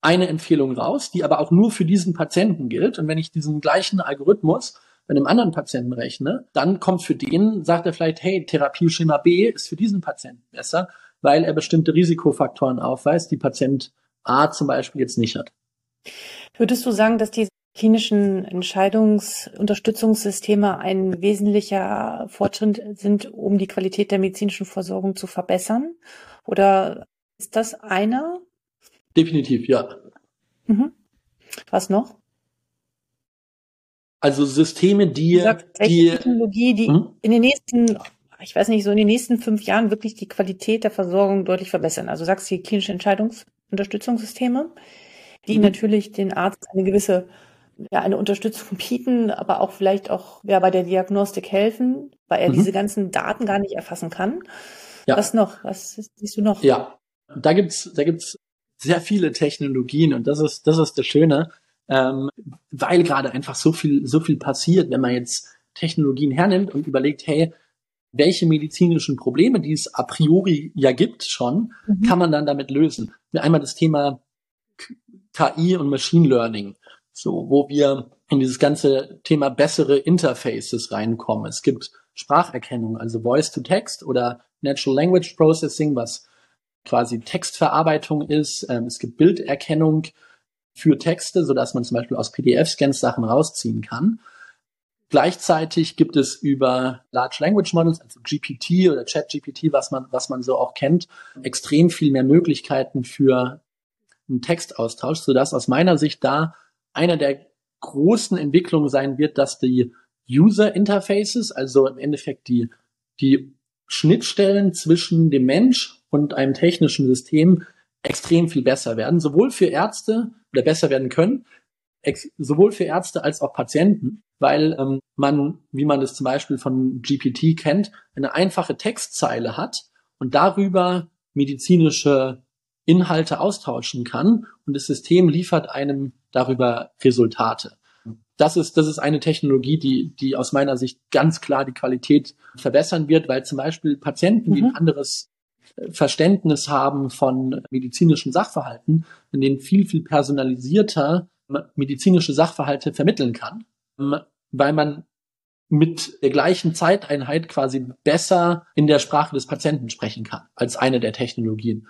eine Empfehlung raus, die aber auch nur für diesen Patienten gilt. Und wenn ich diesen gleichen Algorithmus bei einem anderen Patienten rechne, dann kommt für den, sagt er vielleicht, hey, Therapieschema B ist für diesen Patienten besser weil er bestimmte Risikofaktoren aufweist, die Patient A zum Beispiel jetzt nicht hat. Würdest du sagen, dass die klinischen Entscheidungsunterstützungssysteme ein wesentlicher Fortschritt sind, um die Qualität der medizinischen Versorgung zu verbessern? Oder ist das einer? Definitiv, ja. Mhm. Was noch? Also Systeme, die, die Technologie, die hm? in den nächsten ich weiß nicht, so in den nächsten fünf Jahren wirklich die Qualität der Versorgung deutlich verbessern. Also sagst du klinische Entscheidungsunterstützungssysteme, die mhm. natürlich den Arzt eine gewisse ja, eine Unterstützung bieten, aber auch vielleicht auch ja, bei der Diagnostik helfen, weil er mhm. diese ganzen Daten gar nicht erfassen kann. Ja. Was noch? Was siehst du noch? Ja, da gibt's da gibt's sehr viele Technologien und das ist das ist das Schöne, ähm, weil gerade einfach so viel so viel passiert, wenn man jetzt Technologien hernimmt und überlegt, hey, welche medizinischen Probleme, die es a priori ja gibt schon, mhm. kann man dann damit lösen. Einmal das Thema KI und Machine Learning, so, wo wir in dieses ganze Thema bessere Interfaces reinkommen. Es gibt Spracherkennung, also Voice to Text oder Natural Language Processing, was quasi Textverarbeitung ist. Ähm, es gibt Bilderkennung für Texte, so dass man zum Beispiel aus PDF-Scans Sachen rausziehen kann. Gleichzeitig gibt es über Large Language Models, also GPT oder ChatGPT, was man, was man so auch kennt, extrem viel mehr Möglichkeiten für einen Textaustausch, sodass aus meiner Sicht da einer der großen Entwicklungen sein wird, dass die User Interfaces, also im Endeffekt die, die Schnittstellen zwischen dem Mensch und einem technischen System extrem viel besser werden, sowohl für Ärzte oder besser werden können, sowohl für Ärzte als auch Patienten, weil ähm, man, wie man das zum Beispiel von GPT kennt, eine einfache Textzeile hat und darüber medizinische Inhalte austauschen kann und das System liefert einem darüber Resultate. Das ist, das ist eine Technologie, die, die aus meiner Sicht ganz klar die Qualität verbessern wird, weil zum Beispiel Patienten, die ein mhm. anderes äh, Verständnis haben von medizinischen Sachverhalten, in denen viel, viel personalisierter medizinische Sachverhalte vermitteln kann, ähm, weil man mit der gleichen Zeiteinheit quasi besser in der Sprache des Patienten sprechen kann als eine der Technologien.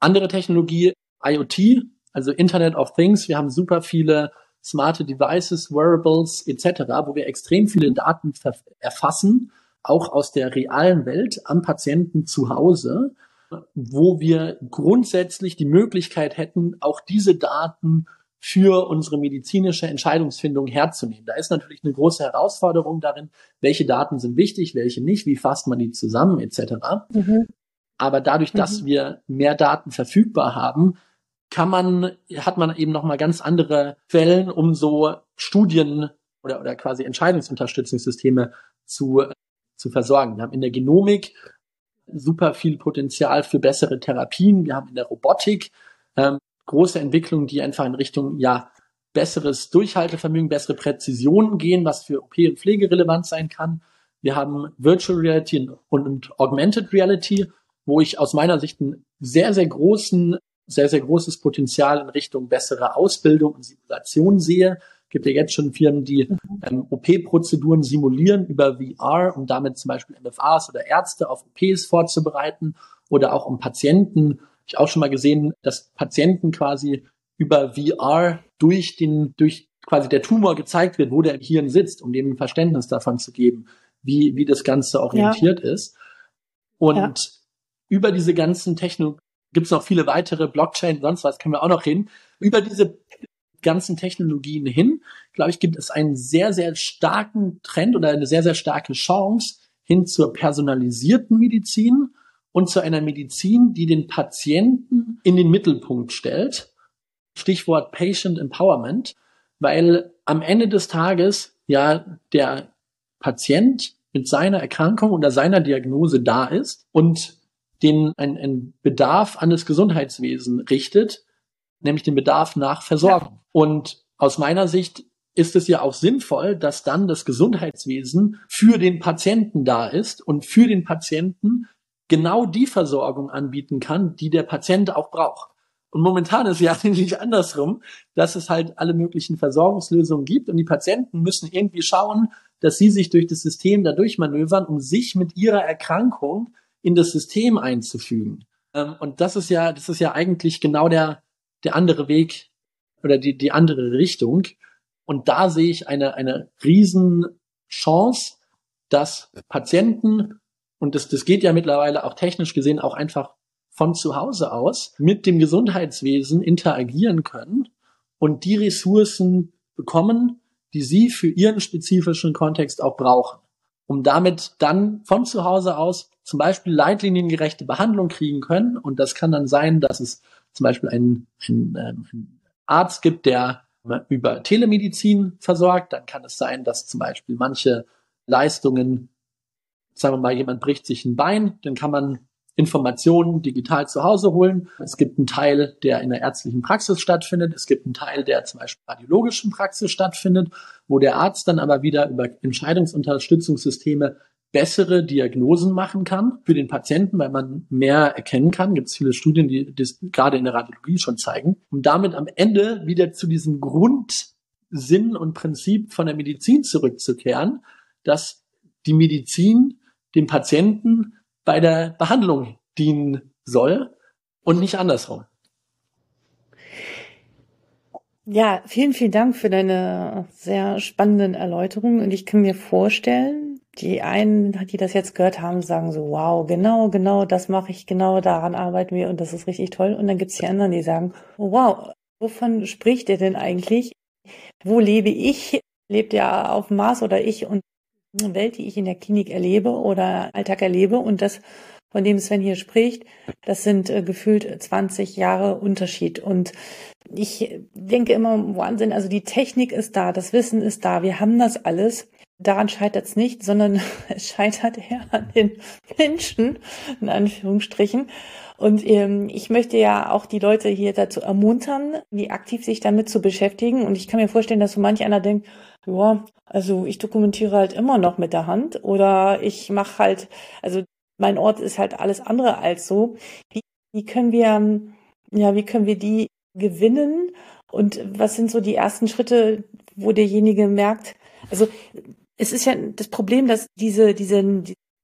Andere Technologie, IoT, also Internet of Things. Wir haben super viele smarte Devices, Wearables etc., wo wir extrem viele Daten erfassen, auch aus der realen Welt am Patienten zu Hause wo wir grundsätzlich die Möglichkeit hätten, auch diese Daten für unsere medizinische Entscheidungsfindung herzunehmen. Da ist natürlich eine große Herausforderung darin, welche Daten sind wichtig, welche nicht, wie fasst man die zusammen, etc. Mhm. Aber dadurch, dass mhm. wir mehr Daten verfügbar haben, kann man, hat man eben nochmal ganz andere Quellen, um so Studien oder, oder quasi Entscheidungsunterstützungssysteme zu, zu versorgen. Wir haben in der Genomik super viel Potenzial für bessere Therapien. Wir haben in der Robotik ähm, große Entwicklungen, die einfach in Richtung ja besseres Durchhaltevermögen, bessere Präzision gehen, was für OP und Pflege relevant sein kann. Wir haben Virtual Reality und, und Augmented Reality, wo ich aus meiner Sicht einen sehr, sehr großen, sehr, sehr großes Potenzial in Richtung bessere Ausbildung und Simulation sehe. Es gibt ja jetzt schon Firmen, die ähm, OP-Prozeduren simulieren über VR, um damit zum Beispiel MFAs oder Ärzte auf OPs vorzubereiten oder auch um Patienten ich auch schon mal gesehen, dass Patienten quasi über VR durch den, durch quasi der Tumor gezeigt wird, wo der im Hirn sitzt, um dem ein Verständnis davon zu geben, wie, wie das Ganze orientiert ja. ist. Und ja. über diese ganzen Technologien gibt es noch viele weitere Blockchain, sonst was können wir auch noch hin. Über diese ganzen Technologien hin, glaube ich, gibt es einen sehr, sehr starken Trend oder eine sehr, sehr starke Chance hin zur personalisierten Medizin und zu einer Medizin, die den Patienten in den Mittelpunkt stellt. Stichwort Patient Empowerment, weil am Ende des Tages ja der Patient mit seiner Erkrankung oder seiner Diagnose da ist und den ein, ein Bedarf an das Gesundheitswesen richtet, nämlich den Bedarf nach Versorgung. Ja. Und aus meiner Sicht ist es ja auch sinnvoll, dass dann das Gesundheitswesen für den Patienten da ist und für den Patienten genau die Versorgung anbieten kann, die der Patient auch braucht. Und momentan ist ja eigentlich andersrum, dass es halt alle möglichen Versorgungslösungen gibt und die Patienten müssen irgendwie schauen, dass sie sich durch das System dadurch manövern, um sich mit ihrer Erkrankung in das System einzufügen. Ähm, und das ist ja, das ist ja eigentlich genau der, der andere Weg oder die, die andere Richtung. Und da sehe ich eine, eine riesen Chance, dass Patienten und das, das geht ja mittlerweile auch technisch gesehen auch einfach von zu Hause aus mit dem Gesundheitswesen interagieren können und die Ressourcen bekommen, die sie für ihren spezifischen Kontext auch brauchen, um damit dann von zu Hause aus zum Beispiel leitliniengerechte Behandlung kriegen können. Und das kann dann sein, dass es zum Beispiel einen, einen, ähm, einen Arzt gibt, der über Telemedizin versorgt. Dann kann es sein, dass zum Beispiel manche Leistungen sagen wir mal, jemand bricht sich ein Bein, dann kann man Informationen digital zu Hause holen. Es gibt einen Teil, der in der ärztlichen Praxis stattfindet. Es gibt einen Teil, der zum Beispiel radiologischen Praxis stattfindet, wo der Arzt dann aber wieder über Entscheidungsunterstützungssysteme bessere Diagnosen machen kann für den Patienten, weil man mehr erkennen kann. Gibt es viele Studien, die das gerade in der Radiologie schon zeigen, um damit am Ende wieder zu diesem Grundsinn und Prinzip von der Medizin zurückzukehren, dass die Medizin dem Patienten bei der Behandlung dienen soll und nicht andersrum. Ja, vielen, vielen Dank für deine sehr spannenden Erläuterungen. Und ich kann mir vorstellen, die einen, die das jetzt gehört haben, sagen so, wow, genau, genau, das mache ich, genau daran arbeiten wir und das ist richtig toll. Und dann gibt es die anderen, die sagen, oh, wow, wovon spricht ihr denn eigentlich? Wo lebe ich? Lebt er auf dem Mars oder ich? Und Welt, die ich in der Klinik erlebe oder Alltag erlebe und das, von dem Sven hier spricht, das sind äh, gefühlt 20 Jahre Unterschied. Und ich denke immer, Wahnsinn, also die Technik ist da, das Wissen ist da, wir haben das alles. Daran scheitert es nicht, sondern es scheitert eher an den Menschen, in Anführungsstrichen. Und ähm, ich möchte ja auch die Leute hier dazu ermuntern, wie aktiv sich damit zu beschäftigen. Und ich kann mir vorstellen, dass so manch einer denkt, ja, also ich dokumentiere halt immer noch mit der Hand oder ich mache halt, also mein Ort ist halt alles andere als so. Wie, wie können wir, ja, wie können wir die gewinnen? Und was sind so die ersten Schritte, wo derjenige merkt, also es ist ja das Problem, dass diese, diese,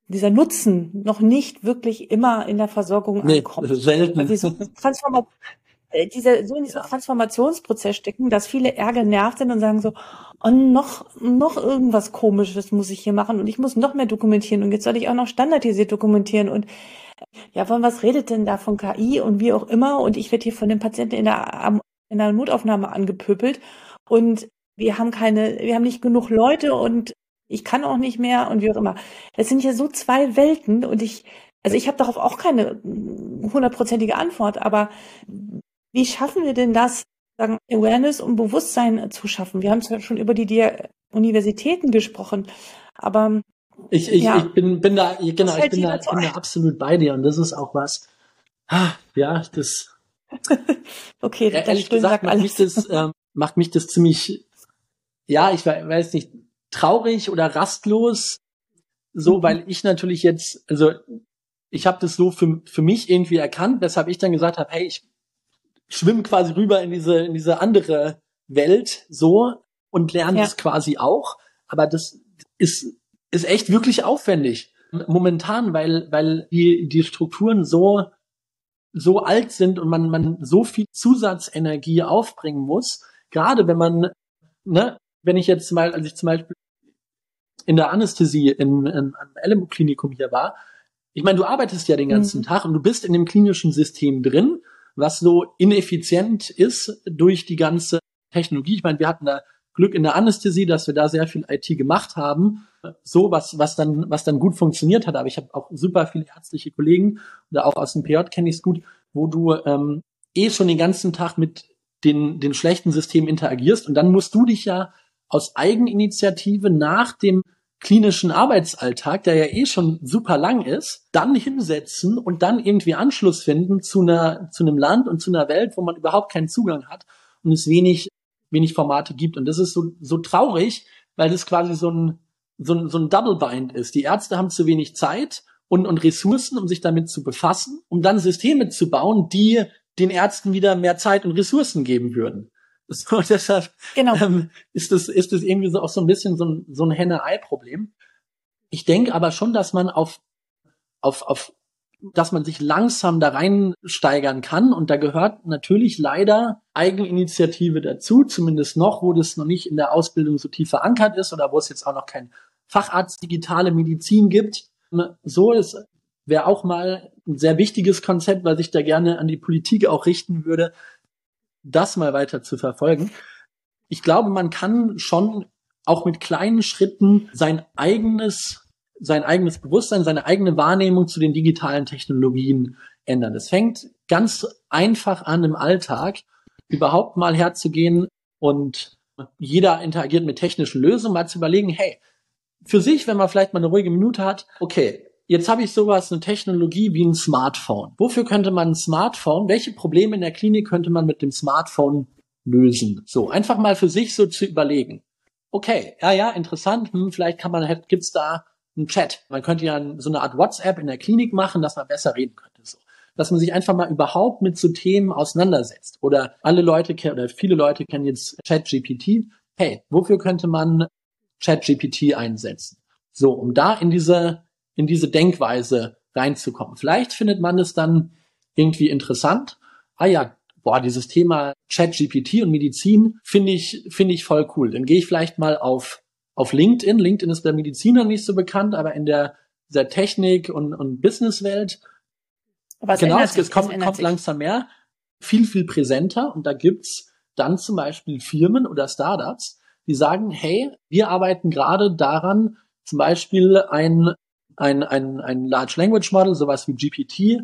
dieser Nutzen noch nicht wirklich immer in der Versorgung nee, ankommt. Selten. Also diese Transformation, äh, diese, so in diesem ja. Transformationsprozess stecken, dass viele eher genervt sind und sagen so, oh, noch, noch irgendwas komisches muss ich hier machen und ich muss noch mehr dokumentieren und jetzt soll ich auch noch standardisiert dokumentieren und ja, von was redet denn da von KI und wie auch immer? Und ich werde hier von den Patienten in der, in der Notaufnahme angepöbelt und wir haben keine, wir haben nicht genug Leute und ich kann auch nicht mehr und wie auch immer. Das sind ja so zwei Welten und ich, also ich habe darauf auch keine hundertprozentige Antwort, aber wie schaffen wir denn das, sagen, Awareness und Bewusstsein zu schaffen? Wir haben zwar schon über die Universitäten gesprochen, aber ich, ich, ja. ich bin, bin da, genau, ich bin da, bin da absolut bei dir und das ist auch was, ah, ja, das, okay, ja, ehrlich gesagt macht mich das, ähm, macht mich das ziemlich, ja, ich weiß nicht, traurig oder rastlos, so, mhm. weil ich natürlich jetzt, also ich habe das so für, für mich irgendwie erkannt, weshalb ich dann gesagt habe, hey, ich schwimme quasi rüber in diese, in diese andere Welt so und lerne ja. das quasi auch. Aber das ist, ist echt wirklich aufwendig momentan, weil, weil die, die Strukturen so, so alt sind und man, man so viel Zusatzenergie aufbringen muss. Gerade wenn man, ne, wenn ich jetzt mal, als ich zum Beispiel in der Anästhesie in, in, am LMU-Klinikum hier war, ich meine, du arbeitest ja den ganzen mhm. Tag und du bist in dem klinischen System drin, was so ineffizient ist durch die ganze Technologie. Ich meine, wir hatten da Glück in der Anästhesie, dass wir da sehr viel IT gemacht haben, so was was dann was dann gut funktioniert hat. Aber ich habe auch super viele ärztliche Kollegen oder auch aus dem PJ kenne ich es gut, wo du ähm, eh schon den ganzen Tag mit den den schlechten Systemen interagierst und dann musst du dich ja aus Eigeninitiative nach dem klinischen Arbeitsalltag, der ja eh schon super lang ist, dann hinsetzen und dann irgendwie Anschluss finden zu einer, zu einem Land und zu einer Welt, wo man überhaupt keinen Zugang hat und es wenig, wenig Formate gibt. Und das ist so, so traurig, weil das quasi so ein, so ein, so ein Double Bind ist. Die Ärzte haben zu wenig Zeit und, und Ressourcen, um sich damit zu befassen, um dann Systeme zu bauen, die den Ärzten wieder mehr Zeit und Ressourcen geben würden. So, deshalb genau. ähm, ist das ist das irgendwie so auch so ein bisschen so ein, so ein Henne-Ei-Problem. Ich denke aber schon, dass man auf, auf, auf, dass man sich langsam da reinsteigern kann. Und da gehört natürlich leider Eigeninitiative dazu, zumindest noch, wo das noch nicht in der Ausbildung so tief verankert ist oder wo es jetzt auch noch kein Facharzt digitale Medizin gibt. So ist wäre auch mal ein sehr wichtiges Konzept, weil ich da gerne an die Politik auch richten würde, das mal weiter zu verfolgen. Ich glaube, man kann schon auch mit kleinen Schritten sein eigenes, sein eigenes Bewusstsein, seine eigene Wahrnehmung zu den digitalen Technologien ändern. Es fängt ganz einfach an im Alltag, überhaupt mal herzugehen und jeder interagiert mit technischen Lösungen, mal zu überlegen, hey, für sich, wenn man vielleicht mal eine ruhige Minute hat, okay, jetzt habe ich sowas, eine Technologie wie ein Smartphone. Wofür könnte man ein Smartphone, welche Probleme in der Klinik könnte man mit dem Smartphone lösen? So, einfach mal für sich so zu überlegen. Okay, ja, ja, interessant, hm, vielleicht kann man, gibt's da einen Chat. Man könnte ja so eine Art WhatsApp in der Klinik machen, dass man besser reden könnte. So. Dass man sich einfach mal überhaupt mit so Themen auseinandersetzt. Oder alle Leute oder viele Leute kennen jetzt ChatGPT. Hey, wofür könnte man ChatGPT einsetzen? So, um da in diese in diese Denkweise reinzukommen. Vielleicht findet man es dann irgendwie interessant. Ah ja, boah, dieses Thema ChatGPT und Medizin finde ich, finde ich voll cool. Dann gehe ich vielleicht mal auf, auf LinkedIn. LinkedIn ist bei Medizinern nicht so bekannt, aber in der, der Technik- und, und Businesswelt, aber es genau, es, es kommt, kommt langsam mehr, viel, viel präsenter. Und da gibt's dann zum Beispiel Firmen oder Startups, die sagen, hey, wir arbeiten gerade daran, zum Beispiel ein ein, ein, ein Large Language Model, sowas wie GPT,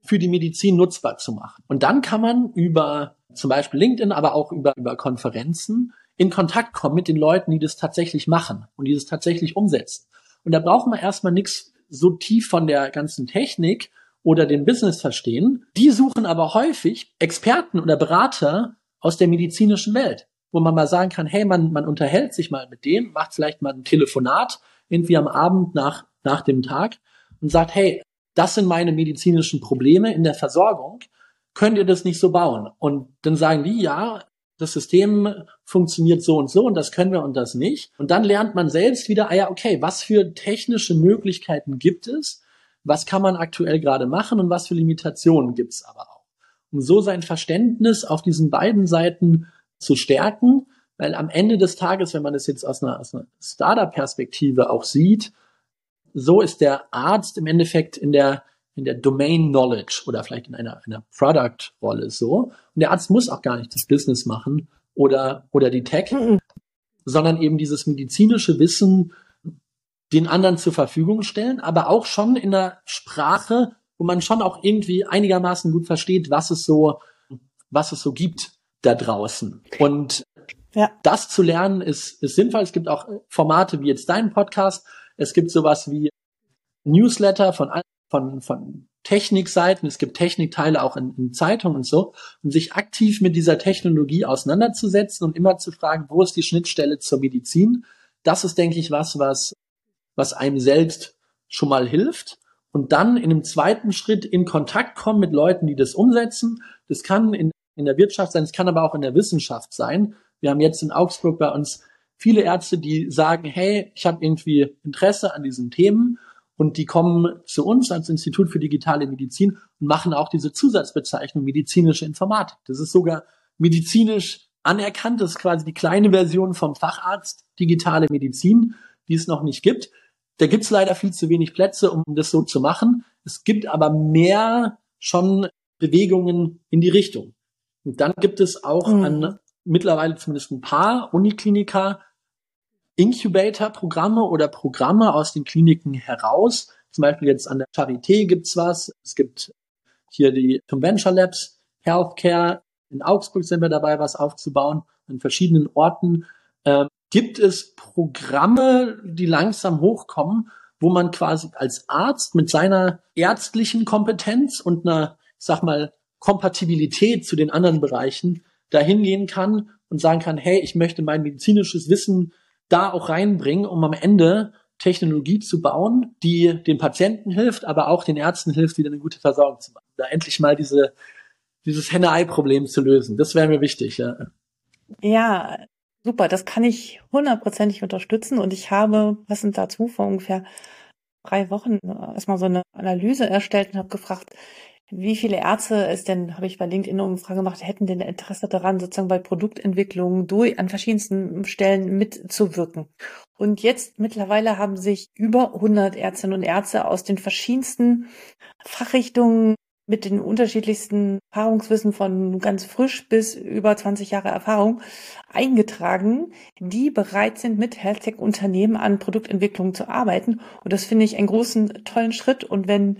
für die Medizin nutzbar zu machen. Und dann kann man über zum Beispiel LinkedIn, aber auch über, über Konferenzen in Kontakt kommen mit den Leuten, die das tatsächlich machen und die das tatsächlich umsetzen. Und da braucht man erstmal nichts so tief von der ganzen Technik oder dem Business verstehen. Die suchen aber häufig Experten oder Berater aus der medizinischen Welt, wo man mal sagen kann, hey, man, man unterhält sich mal mit denen, macht vielleicht mal ein Telefonat irgendwie am Abend nach nach dem Tag und sagt, hey, das sind meine medizinischen Probleme in der Versorgung. Könnt ihr das nicht so bauen? Und dann sagen die, ja, das System funktioniert so und so und das können wir und das nicht. Und dann lernt man selbst wieder, ah ja, okay, was für technische Möglichkeiten gibt es? Was kann man aktuell gerade machen und was für Limitationen gibt es aber auch? Um so sein Verständnis auf diesen beiden Seiten zu stärken, weil am Ende des Tages, wenn man das jetzt aus einer, aus einer Startup-Perspektive auch sieht, so ist der Arzt im Endeffekt in der, in der Domain Knowledge oder vielleicht in einer, einer Product-Rolle so. Und der Arzt muss auch gar nicht das Business machen oder, oder die Tech, mhm. sondern eben dieses medizinische Wissen den anderen zur Verfügung stellen, aber auch schon in einer Sprache, wo man schon auch irgendwie einigermaßen gut versteht, was es so, was es so gibt da draußen. Und ja. das zu lernen ist, ist sinnvoll. Es gibt auch Formate wie jetzt dein Podcast. Es gibt sowas wie Newsletter von, von, von Technikseiten. Es gibt Technikteile auch in, in Zeitungen und so. Um sich aktiv mit dieser Technologie auseinanderzusetzen und immer zu fragen, wo ist die Schnittstelle zur Medizin? Das ist, denke ich, was, was, was einem selbst schon mal hilft und dann in einem zweiten Schritt in Kontakt kommen mit Leuten, die das umsetzen. Das kann in, in der Wirtschaft sein, es kann aber auch in der Wissenschaft sein. Wir haben jetzt in Augsburg bei uns viele Ärzte, die sagen, hey, ich habe irgendwie Interesse an diesen Themen und die kommen zu uns als Institut für digitale Medizin und machen auch diese Zusatzbezeichnung medizinische Informatik. Das ist sogar medizinisch anerkannt. Das ist quasi die kleine Version vom Facharzt digitale Medizin, die es noch nicht gibt. Da gibt's leider viel zu wenig Plätze, um das so zu machen. Es gibt aber mehr schon Bewegungen in die Richtung. Und dann gibt es auch mhm. an mittlerweile zumindest ein paar Unikliniker Incubator-Programme oder Programme aus den Kliniken heraus. Zum Beispiel jetzt an der Charité gibt's was. Es gibt hier die Convention Labs Healthcare. In Augsburg sind wir dabei, was aufzubauen, an verschiedenen Orten. Ähm, gibt es Programme, die langsam hochkommen, wo man quasi als Arzt mit seiner ärztlichen Kompetenz und einer, ich sag mal, Kompatibilität zu den anderen Bereichen dahin gehen kann und sagen kann, hey, ich möchte mein medizinisches Wissen da auch reinbringen, um am Ende Technologie zu bauen, die den Patienten hilft, aber auch den Ärzten hilft, wieder eine gute Versorgung zu machen. Da endlich mal diese, dieses Henne-Ei-Problem zu lösen. Das wäre mir wichtig, ja. Ja, Super, das kann ich hundertprozentig unterstützen und ich habe passend dazu vor ungefähr drei Wochen erstmal so eine Analyse erstellt und habe gefragt, wie viele Ärzte es denn, habe ich bei LinkedIn eine Umfrage gemacht, hätten denn Interesse daran, sozusagen bei Produktentwicklung durch, an verschiedensten Stellen mitzuwirken. Und jetzt mittlerweile haben sich über 100 Ärztinnen und Ärzte aus den verschiedensten Fachrichtungen mit den unterschiedlichsten Erfahrungswissen von ganz frisch bis über 20 Jahre Erfahrung eingetragen, die bereit sind, mit Healthtech-Unternehmen an Produktentwicklung zu arbeiten. Und das finde ich einen großen, tollen Schritt. Und wenn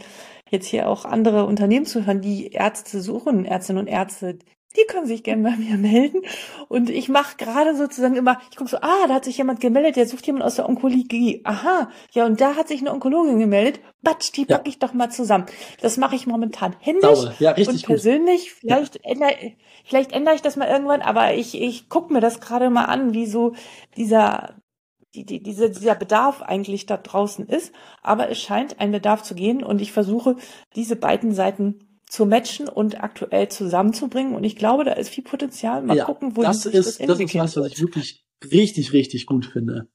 jetzt hier auch andere Unternehmen zuhören, die Ärzte suchen, Ärztinnen und Ärzte, die können sich gerne bei mir melden. Und ich mache gerade sozusagen immer, ich gucke so, ah, da hat sich jemand gemeldet, der sucht jemand aus der Onkologie. Aha, ja, und da hat sich eine Onkologin gemeldet. Batsch, die packe ja. ich doch mal zusammen. Das mache ich momentan händisch ja, und persönlich. Gut. Vielleicht ja. ändere vielleicht ändere ich das mal irgendwann, aber ich, ich gucke mir das gerade mal an, wie so dieser die, die, diese, dieser Bedarf eigentlich da draußen ist. Aber es scheint ein Bedarf zu gehen und ich versuche, diese beiden Seiten zu matchen und aktuell zusammenzubringen. Und ich glaube, da ist viel Potenzial. Mal ja, gucken, wo das ist. Das, das ist was, was ich wirklich richtig, richtig gut finde.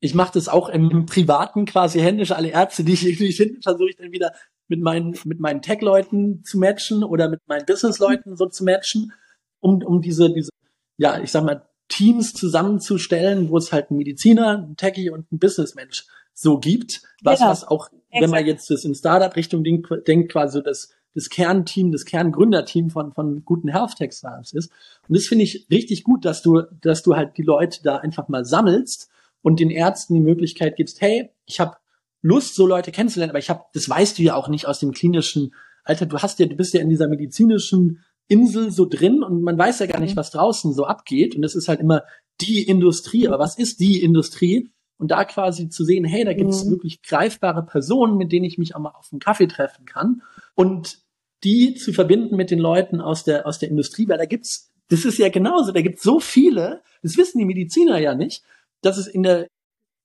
Ich mache das auch im, im, Privaten quasi händisch. Alle Ärzte, die ich irgendwie finde, versuche ich dann wieder mit meinen, mit meinen Tech-Leuten zu matchen oder mit meinen Business-Leuten so zu matchen, um, um diese, diese, ja, ich sag mal, Teams zusammenzustellen, wo es halt einen Mediziner, einen Techie und einen Businessmensch so gibt, was, ja, was auch, exakt. wenn man jetzt das in Startup-Richtung denkt, quasi das, das Kernteam, das Kerngründerteam von, von guten Health Tech Startups ist. Und das finde ich richtig gut, dass du, dass du halt die Leute da einfach mal sammelst und den Ärzten die Möglichkeit gibst, hey, ich habe Lust, so Leute kennenzulernen, aber ich habe, das weißt du ja auch nicht aus dem klinischen Alter, du hast ja, du bist ja in dieser medizinischen Insel so drin und man weiß ja gar nicht, mhm. was draußen so abgeht. Und es ist halt immer die Industrie. Aber was ist die Industrie? Und da quasi zu sehen, hey, da gibt es mhm. wirklich greifbare Personen, mit denen ich mich auch mal auf einen Kaffee treffen kann. Und die zu verbinden mit den Leuten aus der, aus der Industrie, weil da gibt's, das ist ja genauso, da gibt's so viele, das wissen die Mediziner ja nicht, dass es in der,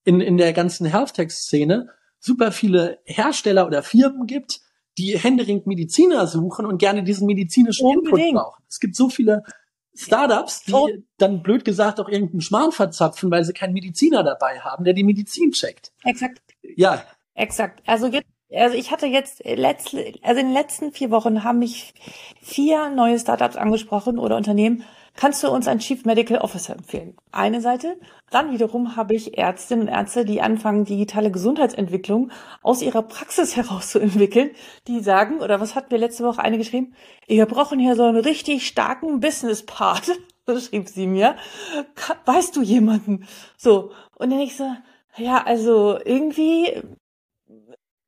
in, in der ganzen Health-Tech-Szene super viele Hersteller oder Firmen gibt, die händeringend Mediziner suchen und gerne diesen medizinischen Unbedingt. Input brauchen. Es gibt so viele Startups, die oh. dann blöd gesagt auch irgendeinen Schmarrn verzapfen, weil sie keinen Mediziner dabei haben, der die Medizin checkt. Exakt. Ja. Exakt. Also jetzt also ich hatte jetzt letzte, also in den letzten vier Wochen haben mich vier neue Startups angesprochen oder Unternehmen, kannst du uns einen Chief Medical Officer empfehlen? Eine Seite. Dann wiederum habe ich Ärztinnen und Ärzte, die anfangen, digitale Gesundheitsentwicklung aus ihrer Praxis heraus zu entwickeln, die sagen, oder was hatten wir letzte Woche eine geschrieben? Wir brauchen hier so einen richtig starken Business-Part. So schrieb sie mir. Weißt du jemanden? So. Und dann ich so, ja, also irgendwie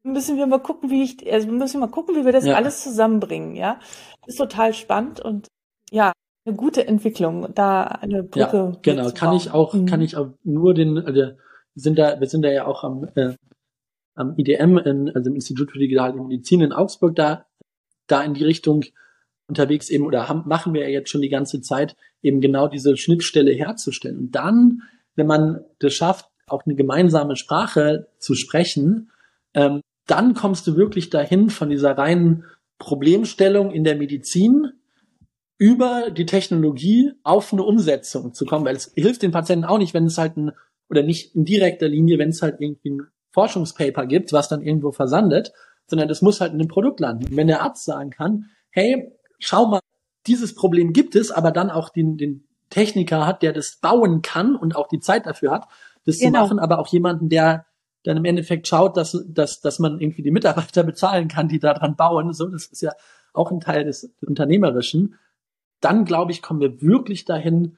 müssen wir mal gucken, wie ich, also müssen wir mal gucken, wie wir das ja. alles zusammenbringen, ja. Ist total spannend und ja, eine gute Entwicklung, da eine Brücke. Ja, genau, kann ich auch, mhm. kann ich auch nur den, also sind da, wir sind da ja auch am, äh, am IDM, in, also im Institut für Digitale Medizin in Augsburg, da, da in die Richtung unterwegs eben oder haben, machen wir ja jetzt schon die ganze Zeit, eben genau diese Schnittstelle herzustellen. Und dann, wenn man das schafft, auch eine gemeinsame Sprache zu sprechen, ähm, dann kommst du wirklich dahin von dieser reinen Problemstellung in der Medizin über die Technologie auf eine Umsetzung zu kommen, weil es hilft den Patienten auch nicht, wenn es halt ein, oder nicht in direkter Linie, wenn es halt irgendwie ein Forschungspaper gibt, was dann irgendwo versandet, sondern das muss halt in einem Produkt landen. Und wenn der Arzt sagen kann, hey, schau mal, dieses Problem gibt es, aber dann auch den, den Techniker hat, der das bauen kann und auch die Zeit dafür hat, das genau. zu machen, aber auch jemanden, der dann im Endeffekt schaut, dass, dass, dass man irgendwie die Mitarbeiter bezahlen kann, die daran bauen. So, das ist ja auch ein Teil des, des Unternehmerischen. Dann, glaube ich, kommen wir wirklich dahin,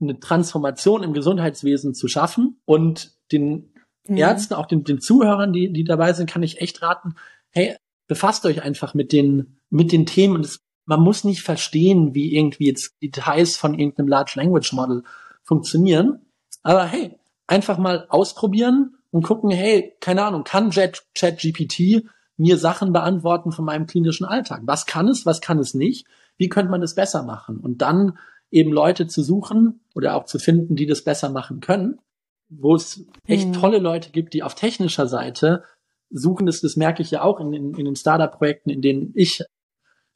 eine Transformation im Gesundheitswesen zu schaffen und den mhm. Ärzten, auch den, den Zuhörern, die, die dabei sind, kann ich echt raten, hey, befasst euch einfach mit den, mit den Themen und es, man muss nicht verstehen, wie irgendwie jetzt Details von irgendeinem Large Language Model funktionieren. Aber hey, einfach mal ausprobieren und gucken, hey, keine Ahnung, kann ChatGPT mir Sachen beantworten von meinem klinischen Alltag? Was kann es, was kann es nicht? Wie könnte man das besser machen? Und dann eben Leute zu suchen oder auch zu finden, die das besser machen können, wo es echt mhm. tolle Leute gibt, die auf technischer Seite suchen, das, das merke ich ja auch in, in, in den Startup-Projekten, in denen ich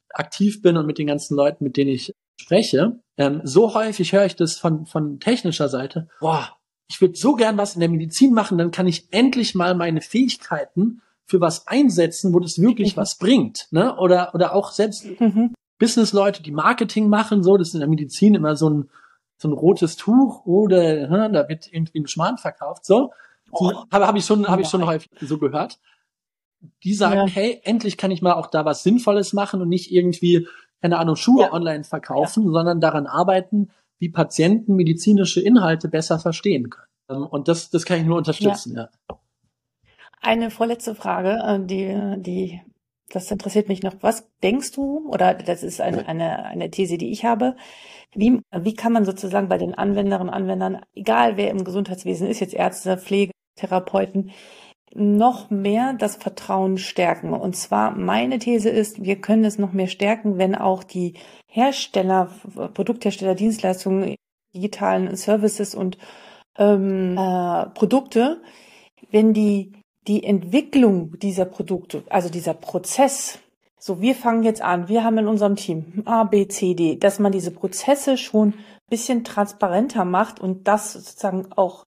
aktiv bin und mit den ganzen Leuten, mit denen ich spreche. Ähm, so häufig höre ich das von, von technischer Seite. Boah, ich würde so gern was in der Medizin machen, dann kann ich endlich mal meine Fähigkeiten für was einsetzen, wo das wirklich mhm. was bringt. Ne? Oder, oder auch selbst mhm. Business-Leute, die Marketing machen, so, das ist in der Medizin immer so ein, so ein rotes Tuch oder hm, da wird irgendwie ein Schmarrn verkauft. So, oh. habe hab ich schon, habe ich schon häufig so gehört. Die sagen, ja. hey, endlich kann ich mal auch da was Sinnvolles machen und nicht irgendwie, keine Ahnung, Schuhe ja. online verkaufen, ja. sondern daran arbeiten, wie Patienten medizinische Inhalte besser verstehen können. Ähm, und das, das kann ich nur unterstützen, ja. Eine vorletzte Frage, äh, die, die, das interessiert mich noch. Was denkst du, oder das ist eine, eine, eine These, die ich habe, wie, wie kann man sozusagen bei den Anwenderinnen und Anwendern, egal wer im Gesundheitswesen ist, jetzt Ärzte, Pflege, Therapeuten, noch mehr das Vertrauen stärken. Und zwar meine These ist, wir können es noch mehr stärken, wenn auch die Hersteller, Produkthersteller, Dienstleistungen, digitalen Services und ähm, äh, Produkte, wenn die die Entwicklung dieser Produkte, also dieser Prozess, so wir fangen jetzt an, wir haben in unserem Team A, B, C, D, dass man diese Prozesse schon bisschen transparenter macht und das sozusagen auch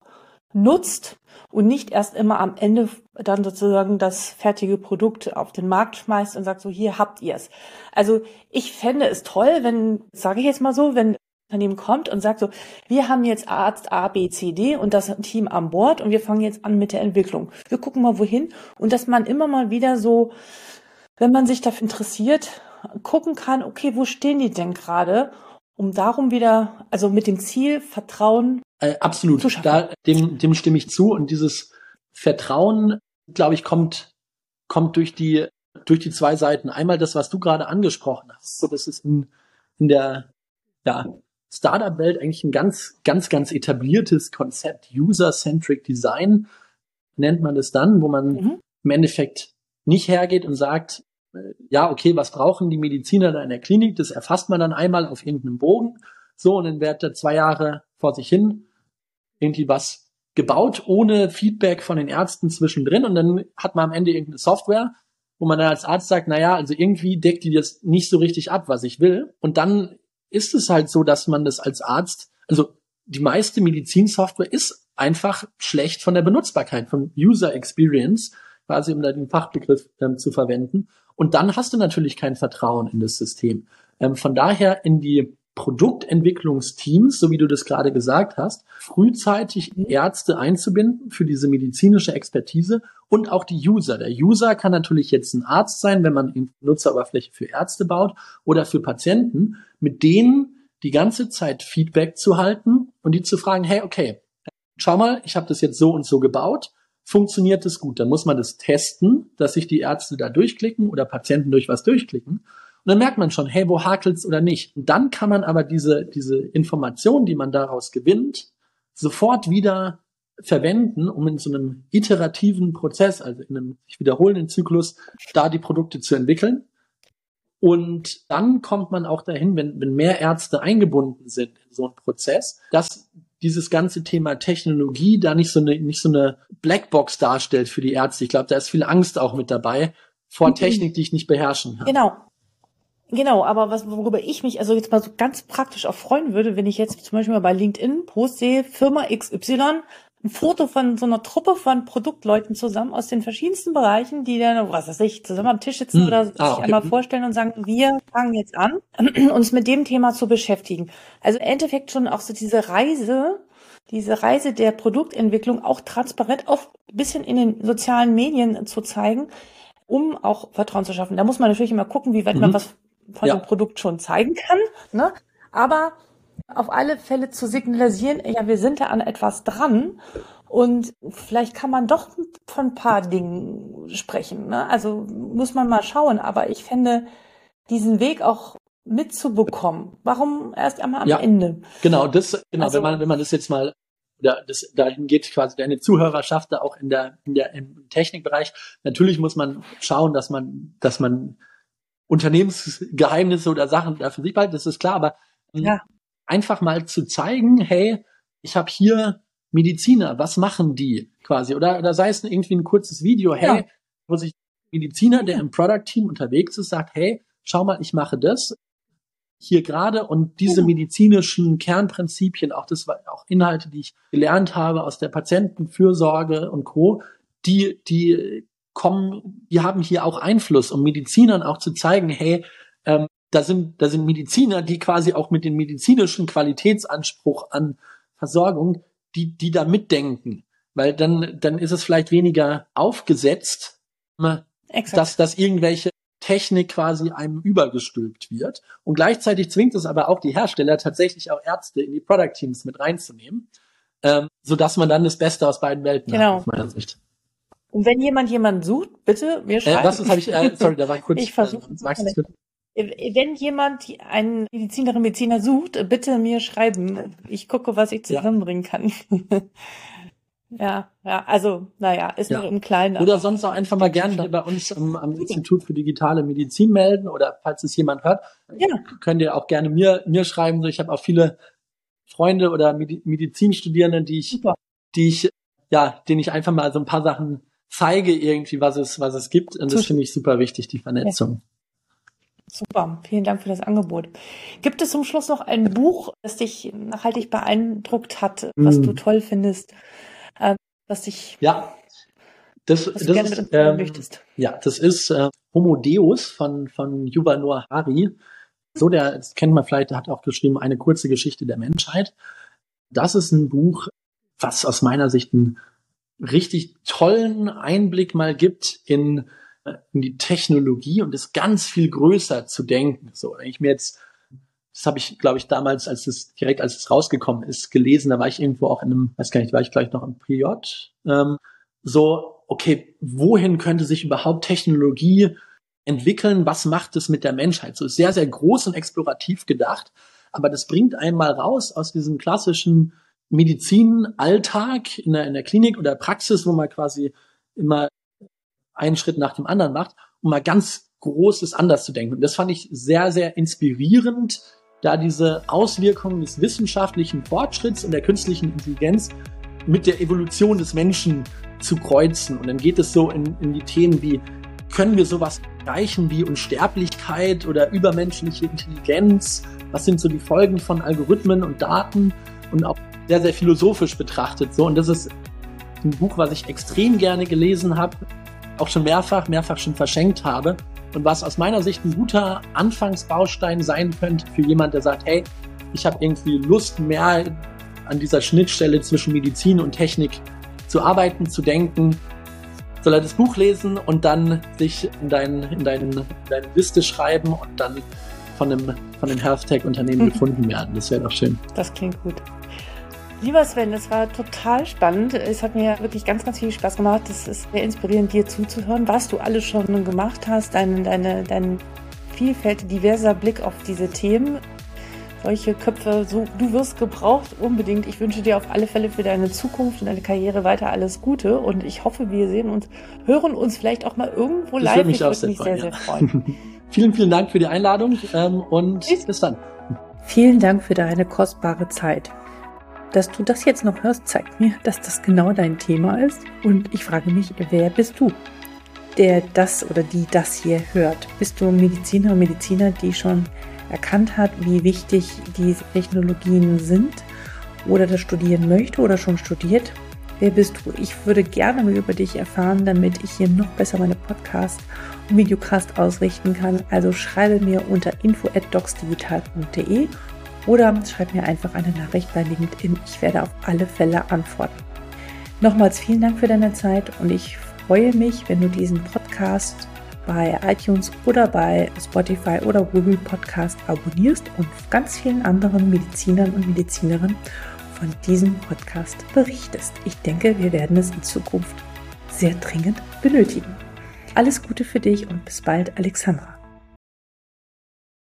nutzt und nicht erst immer am Ende dann sozusagen das fertige Produkt auf den Markt schmeißt und sagt so, hier habt ihr's. Also ich fände es toll, wenn, sage ich jetzt mal so, wenn Unternehmen kommt und sagt so, wir haben jetzt Arzt A, B, C, D und das Team an Bord und wir fangen jetzt an mit der Entwicklung. Wir gucken mal wohin und dass man immer mal wieder so, wenn man sich dafür interessiert, gucken kann, okay, wo stehen die denn gerade um darum wieder, also mit dem Ziel Vertrauen. Äh, absolut, da, dem, dem stimme ich zu. Und dieses Vertrauen, glaube ich, kommt, kommt durch die, durch die zwei Seiten. Einmal das, was du gerade angesprochen hast. So, das ist in, in der ja, Startup-Welt eigentlich ein ganz, ganz, ganz etabliertes Konzept. User-Centric Design nennt man das dann, wo man mhm. im Endeffekt nicht hergeht und sagt, ja, okay, was brauchen die Mediziner da in der Klinik? Das erfasst man dann einmal auf irgendeinem Bogen. So, und dann wird da zwei Jahre vor sich hin irgendwie was gebaut, ohne Feedback von den Ärzten zwischendrin. Und dann hat man am Ende irgendeine Software, wo man dann als Arzt sagt, na ja, also irgendwie deckt die das nicht so richtig ab, was ich will. Und dann ist es halt so, dass man das als Arzt, also die meiste Medizinsoftware ist einfach schlecht von der Benutzbarkeit, von User Experience, quasi um da den Fachbegriff ähm, zu verwenden. Und dann hast du natürlich kein Vertrauen in das System. Ähm, von daher in die Produktentwicklungsteams, so wie du das gerade gesagt hast, frühzeitig Ärzte einzubinden für diese medizinische Expertise und auch die User. Der User kann natürlich jetzt ein Arzt sein, wenn man eine Nutzeroberfläche für Ärzte baut oder für Patienten, mit denen die ganze Zeit Feedback zu halten und die zu fragen, hey, okay, schau mal, ich habe das jetzt so und so gebaut, funktioniert das gut? Dann muss man das testen, dass sich die Ärzte da durchklicken oder Patienten durch was durchklicken. Und dann merkt man schon, hey, wo hakelt's oder nicht. Und dann kann man aber diese, diese Information, die man daraus gewinnt, sofort wieder verwenden, um in so einem iterativen Prozess, also in einem sich wiederholenden Zyklus, da die Produkte zu entwickeln. Und dann kommt man auch dahin, wenn, wenn mehr Ärzte eingebunden sind in so einen Prozess, dass dieses ganze Thema Technologie da nicht so eine, nicht so eine Blackbox darstellt für die Ärzte. Ich glaube, da ist viel Angst auch mit dabei vor mhm. Technik, die ich nicht beherrschen kann. Genau. Genau, aber was, worüber ich mich also jetzt mal so ganz praktisch auch freuen würde, wenn ich jetzt zum Beispiel mal bei LinkedIn Post sehe, Firma XY, ein Foto von so einer Truppe von Produktleuten zusammen aus den verschiedensten Bereichen, die dann, was weiß ich, zusammen am Tisch sitzen hm. oder ah, sich okay. einmal vorstellen und sagen, wir fangen jetzt an, uns mit dem Thema zu beschäftigen. Also im Endeffekt schon auch so diese Reise, diese Reise der Produktentwicklung auch transparent auch ein bisschen in den sozialen Medien zu zeigen, um auch Vertrauen zu schaffen. Da muss man natürlich immer gucken, wie weit mhm. man was von ja. dem Produkt schon zeigen kann. Ne? Aber auf alle Fälle zu signalisieren, ja, wir sind da an etwas dran und vielleicht kann man doch von ein paar Dingen sprechen. Ne? Also muss man mal schauen. Aber ich fände diesen Weg auch mitzubekommen. Warum erst einmal am ja, Ende? Genau, das, genau, also, wenn man, wenn man das jetzt mal oder das, dahin geht quasi deine Zuhörerschaft da auch in der, in der, im Technikbereich. Natürlich muss man schauen, dass man, dass man Unternehmensgeheimnisse oder Sachen da für sich behalten, das ist klar, aber ähm, ja. einfach mal zu zeigen, hey, ich habe hier Mediziner, was machen die quasi? Oder, oder sei es irgendwie ein kurzes Video, hey, ja. wo sich Mediziner, der im Product-Team unterwegs ist, sagt, hey, schau mal, ich mache das hier gerade und diese ja. medizinischen Kernprinzipien, auch das war auch Inhalte, die ich gelernt habe aus der Patientenfürsorge und Co., die, die kommen, die haben hier auch Einfluss, um Medizinern auch zu zeigen, hey, ähm, da sind, da sind Mediziner, die quasi auch mit dem medizinischen Qualitätsanspruch an Versorgung, die, die da mitdenken. Weil dann, dann ist es vielleicht weniger aufgesetzt, Exakt. dass, dass irgendwelche Technik quasi einem übergestülpt wird. Und gleichzeitig zwingt es aber auch die Hersteller tatsächlich auch Ärzte in die Product Teams mit reinzunehmen, ähm, so dass man dann das Beste aus beiden Welten genau. hat, aus meiner Sicht. Und wenn jemand jemanden sucht, bitte mir schreiben. Äh, was habe ich? Äh, sorry, da war ich kurz. Ich versuche. Äh, wenn jemand einen Medizinerin Mediziner sucht, bitte mir schreiben. Ich gucke, was ich zusammenbringen ja. kann. ja, ja, also, naja, ist ja. nur im Kleinen. Oder sonst auch einfach mal gerne bei uns am, am Institut für digitale Medizin melden oder falls es jemand hört, ja. könnt ihr auch gerne mir, mir schreiben. Ich habe auch viele Freunde oder Medizinstudierende, die ich, Super. die ich, ja, denen ich einfach mal so ein paar Sachen zeige irgendwie, was es, was es gibt. Und das finde ich super wichtig, die Vernetzung. Ja. Super, vielen Dank für das Angebot. Gibt es zum Schluss noch ein Buch, das dich nachhaltig beeindruckt hat, was mm. du toll findest, äh, was dich ja das, das ist ähm, ja das ist äh, Homo Deus von von Yuval Noah Hari. So der das kennt man vielleicht, der hat auch geschrieben eine kurze Geschichte der Menschheit. Das ist ein Buch, was aus meiner Sicht ein richtig tollen Einblick mal gibt in, in die Technologie und es ganz viel größer zu denken. So, wenn ich mir jetzt, das habe ich, glaube ich, damals, als es direkt als es rausgekommen ist, gelesen, da war ich irgendwo auch in einem, weiß gar nicht, war ich gleich noch im PJ. Ähm, so, okay, wohin könnte sich überhaupt Technologie entwickeln? Was macht es mit der Menschheit? So sehr, sehr groß und explorativ gedacht. Aber das bringt einmal raus aus diesem klassischen Medizinalltag in der, in der Klinik oder Praxis, wo man quasi immer einen Schritt nach dem anderen macht, um mal ganz Großes anders zu denken. Und das fand ich sehr, sehr inspirierend, da diese Auswirkungen des wissenschaftlichen Fortschritts und der künstlichen Intelligenz mit der Evolution des Menschen zu kreuzen. Und dann geht es so in, in die Themen wie, können wir sowas erreichen wie Unsterblichkeit oder übermenschliche Intelligenz? Was sind so die Folgen von Algorithmen und Daten? Und auch sehr, sehr philosophisch betrachtet. So, und das ist ein Buch, was ich extrem gerne gelesen habe, auch schon mehrfach, mehrfach schon verschenkt habe und was aus meiner Sicht ein guter Anfangsbaustein sein könnte für jemand, der sagt, hey, ich habe irgendwie Lust mehr an dieser Schnittstelle zwischen Medizin und Technik zu arbeiten, zu denken, soll er das Buch lesen und dann sich in, dein, in, dein, in deine Liste schreiben und dann von einem, von einem Health Tech Unternehmen mhm. gefunden werden. Das wäre doch schön. Das klingt gut. Lieber Sven, es war total spannend. Es hat mir wirklich ganz, ganz viel Spaß gemacht. Es ist sehr inspirierend, dir zuzuhören, was du alles schon gemacht hast, dein, deine, dein vielfältig diverser Blick auf diese Themen solche Köpfe, so, du wirst gebraucht unbedingt. Ich wünsche dir auf alle Fälle für deine Zukunft und deine Karriere weiter alles Gute und ich hoffe, wir sehen uns, hören uns vielleicht auch mal irgendwo das live. Würde mich ich würde mich sehr, sehr, sehr freuen. vielen, vielen Dank für die Einladung ähm, und Tschüss. bis dann. Vielen Dank für deine kostbare Zeit. Dass du das jetzt noch hörst, zeigt mir, dass das genau dein Thema ist. Und ich frage mich, wer bist du, der das oder die das hier hört? Bist du Mediziner, Mediziner, die schon erkannt hat, wie wichtig diese Technologien sind oder das studieren möchte oder schon studiert. Wer bist du? Ich würde gerne mehr über dich erfahren, damit ich hier noch besser meine Podcast und Videocast ausrichten kann. Also schreibe mir unter info@docsdigital.de oder schreib mir einfach eine Nachricht bei LinkedIn. Ich werde auf alle Fälle antworten. Nochmals vielen Dank für deine Zeit und ich freue mich, wenn du diesen Podcast bei iTunes oder bei Spotify oder Google Podcast abonnierst und ganz vielen anderen Medizinern und Medizinerinnen von diesem Podcast berichtest. Ich denke, wir werden es in Zukunft sehr dringend benötigen. Alles Gute für dich und bis bald, Alexandra.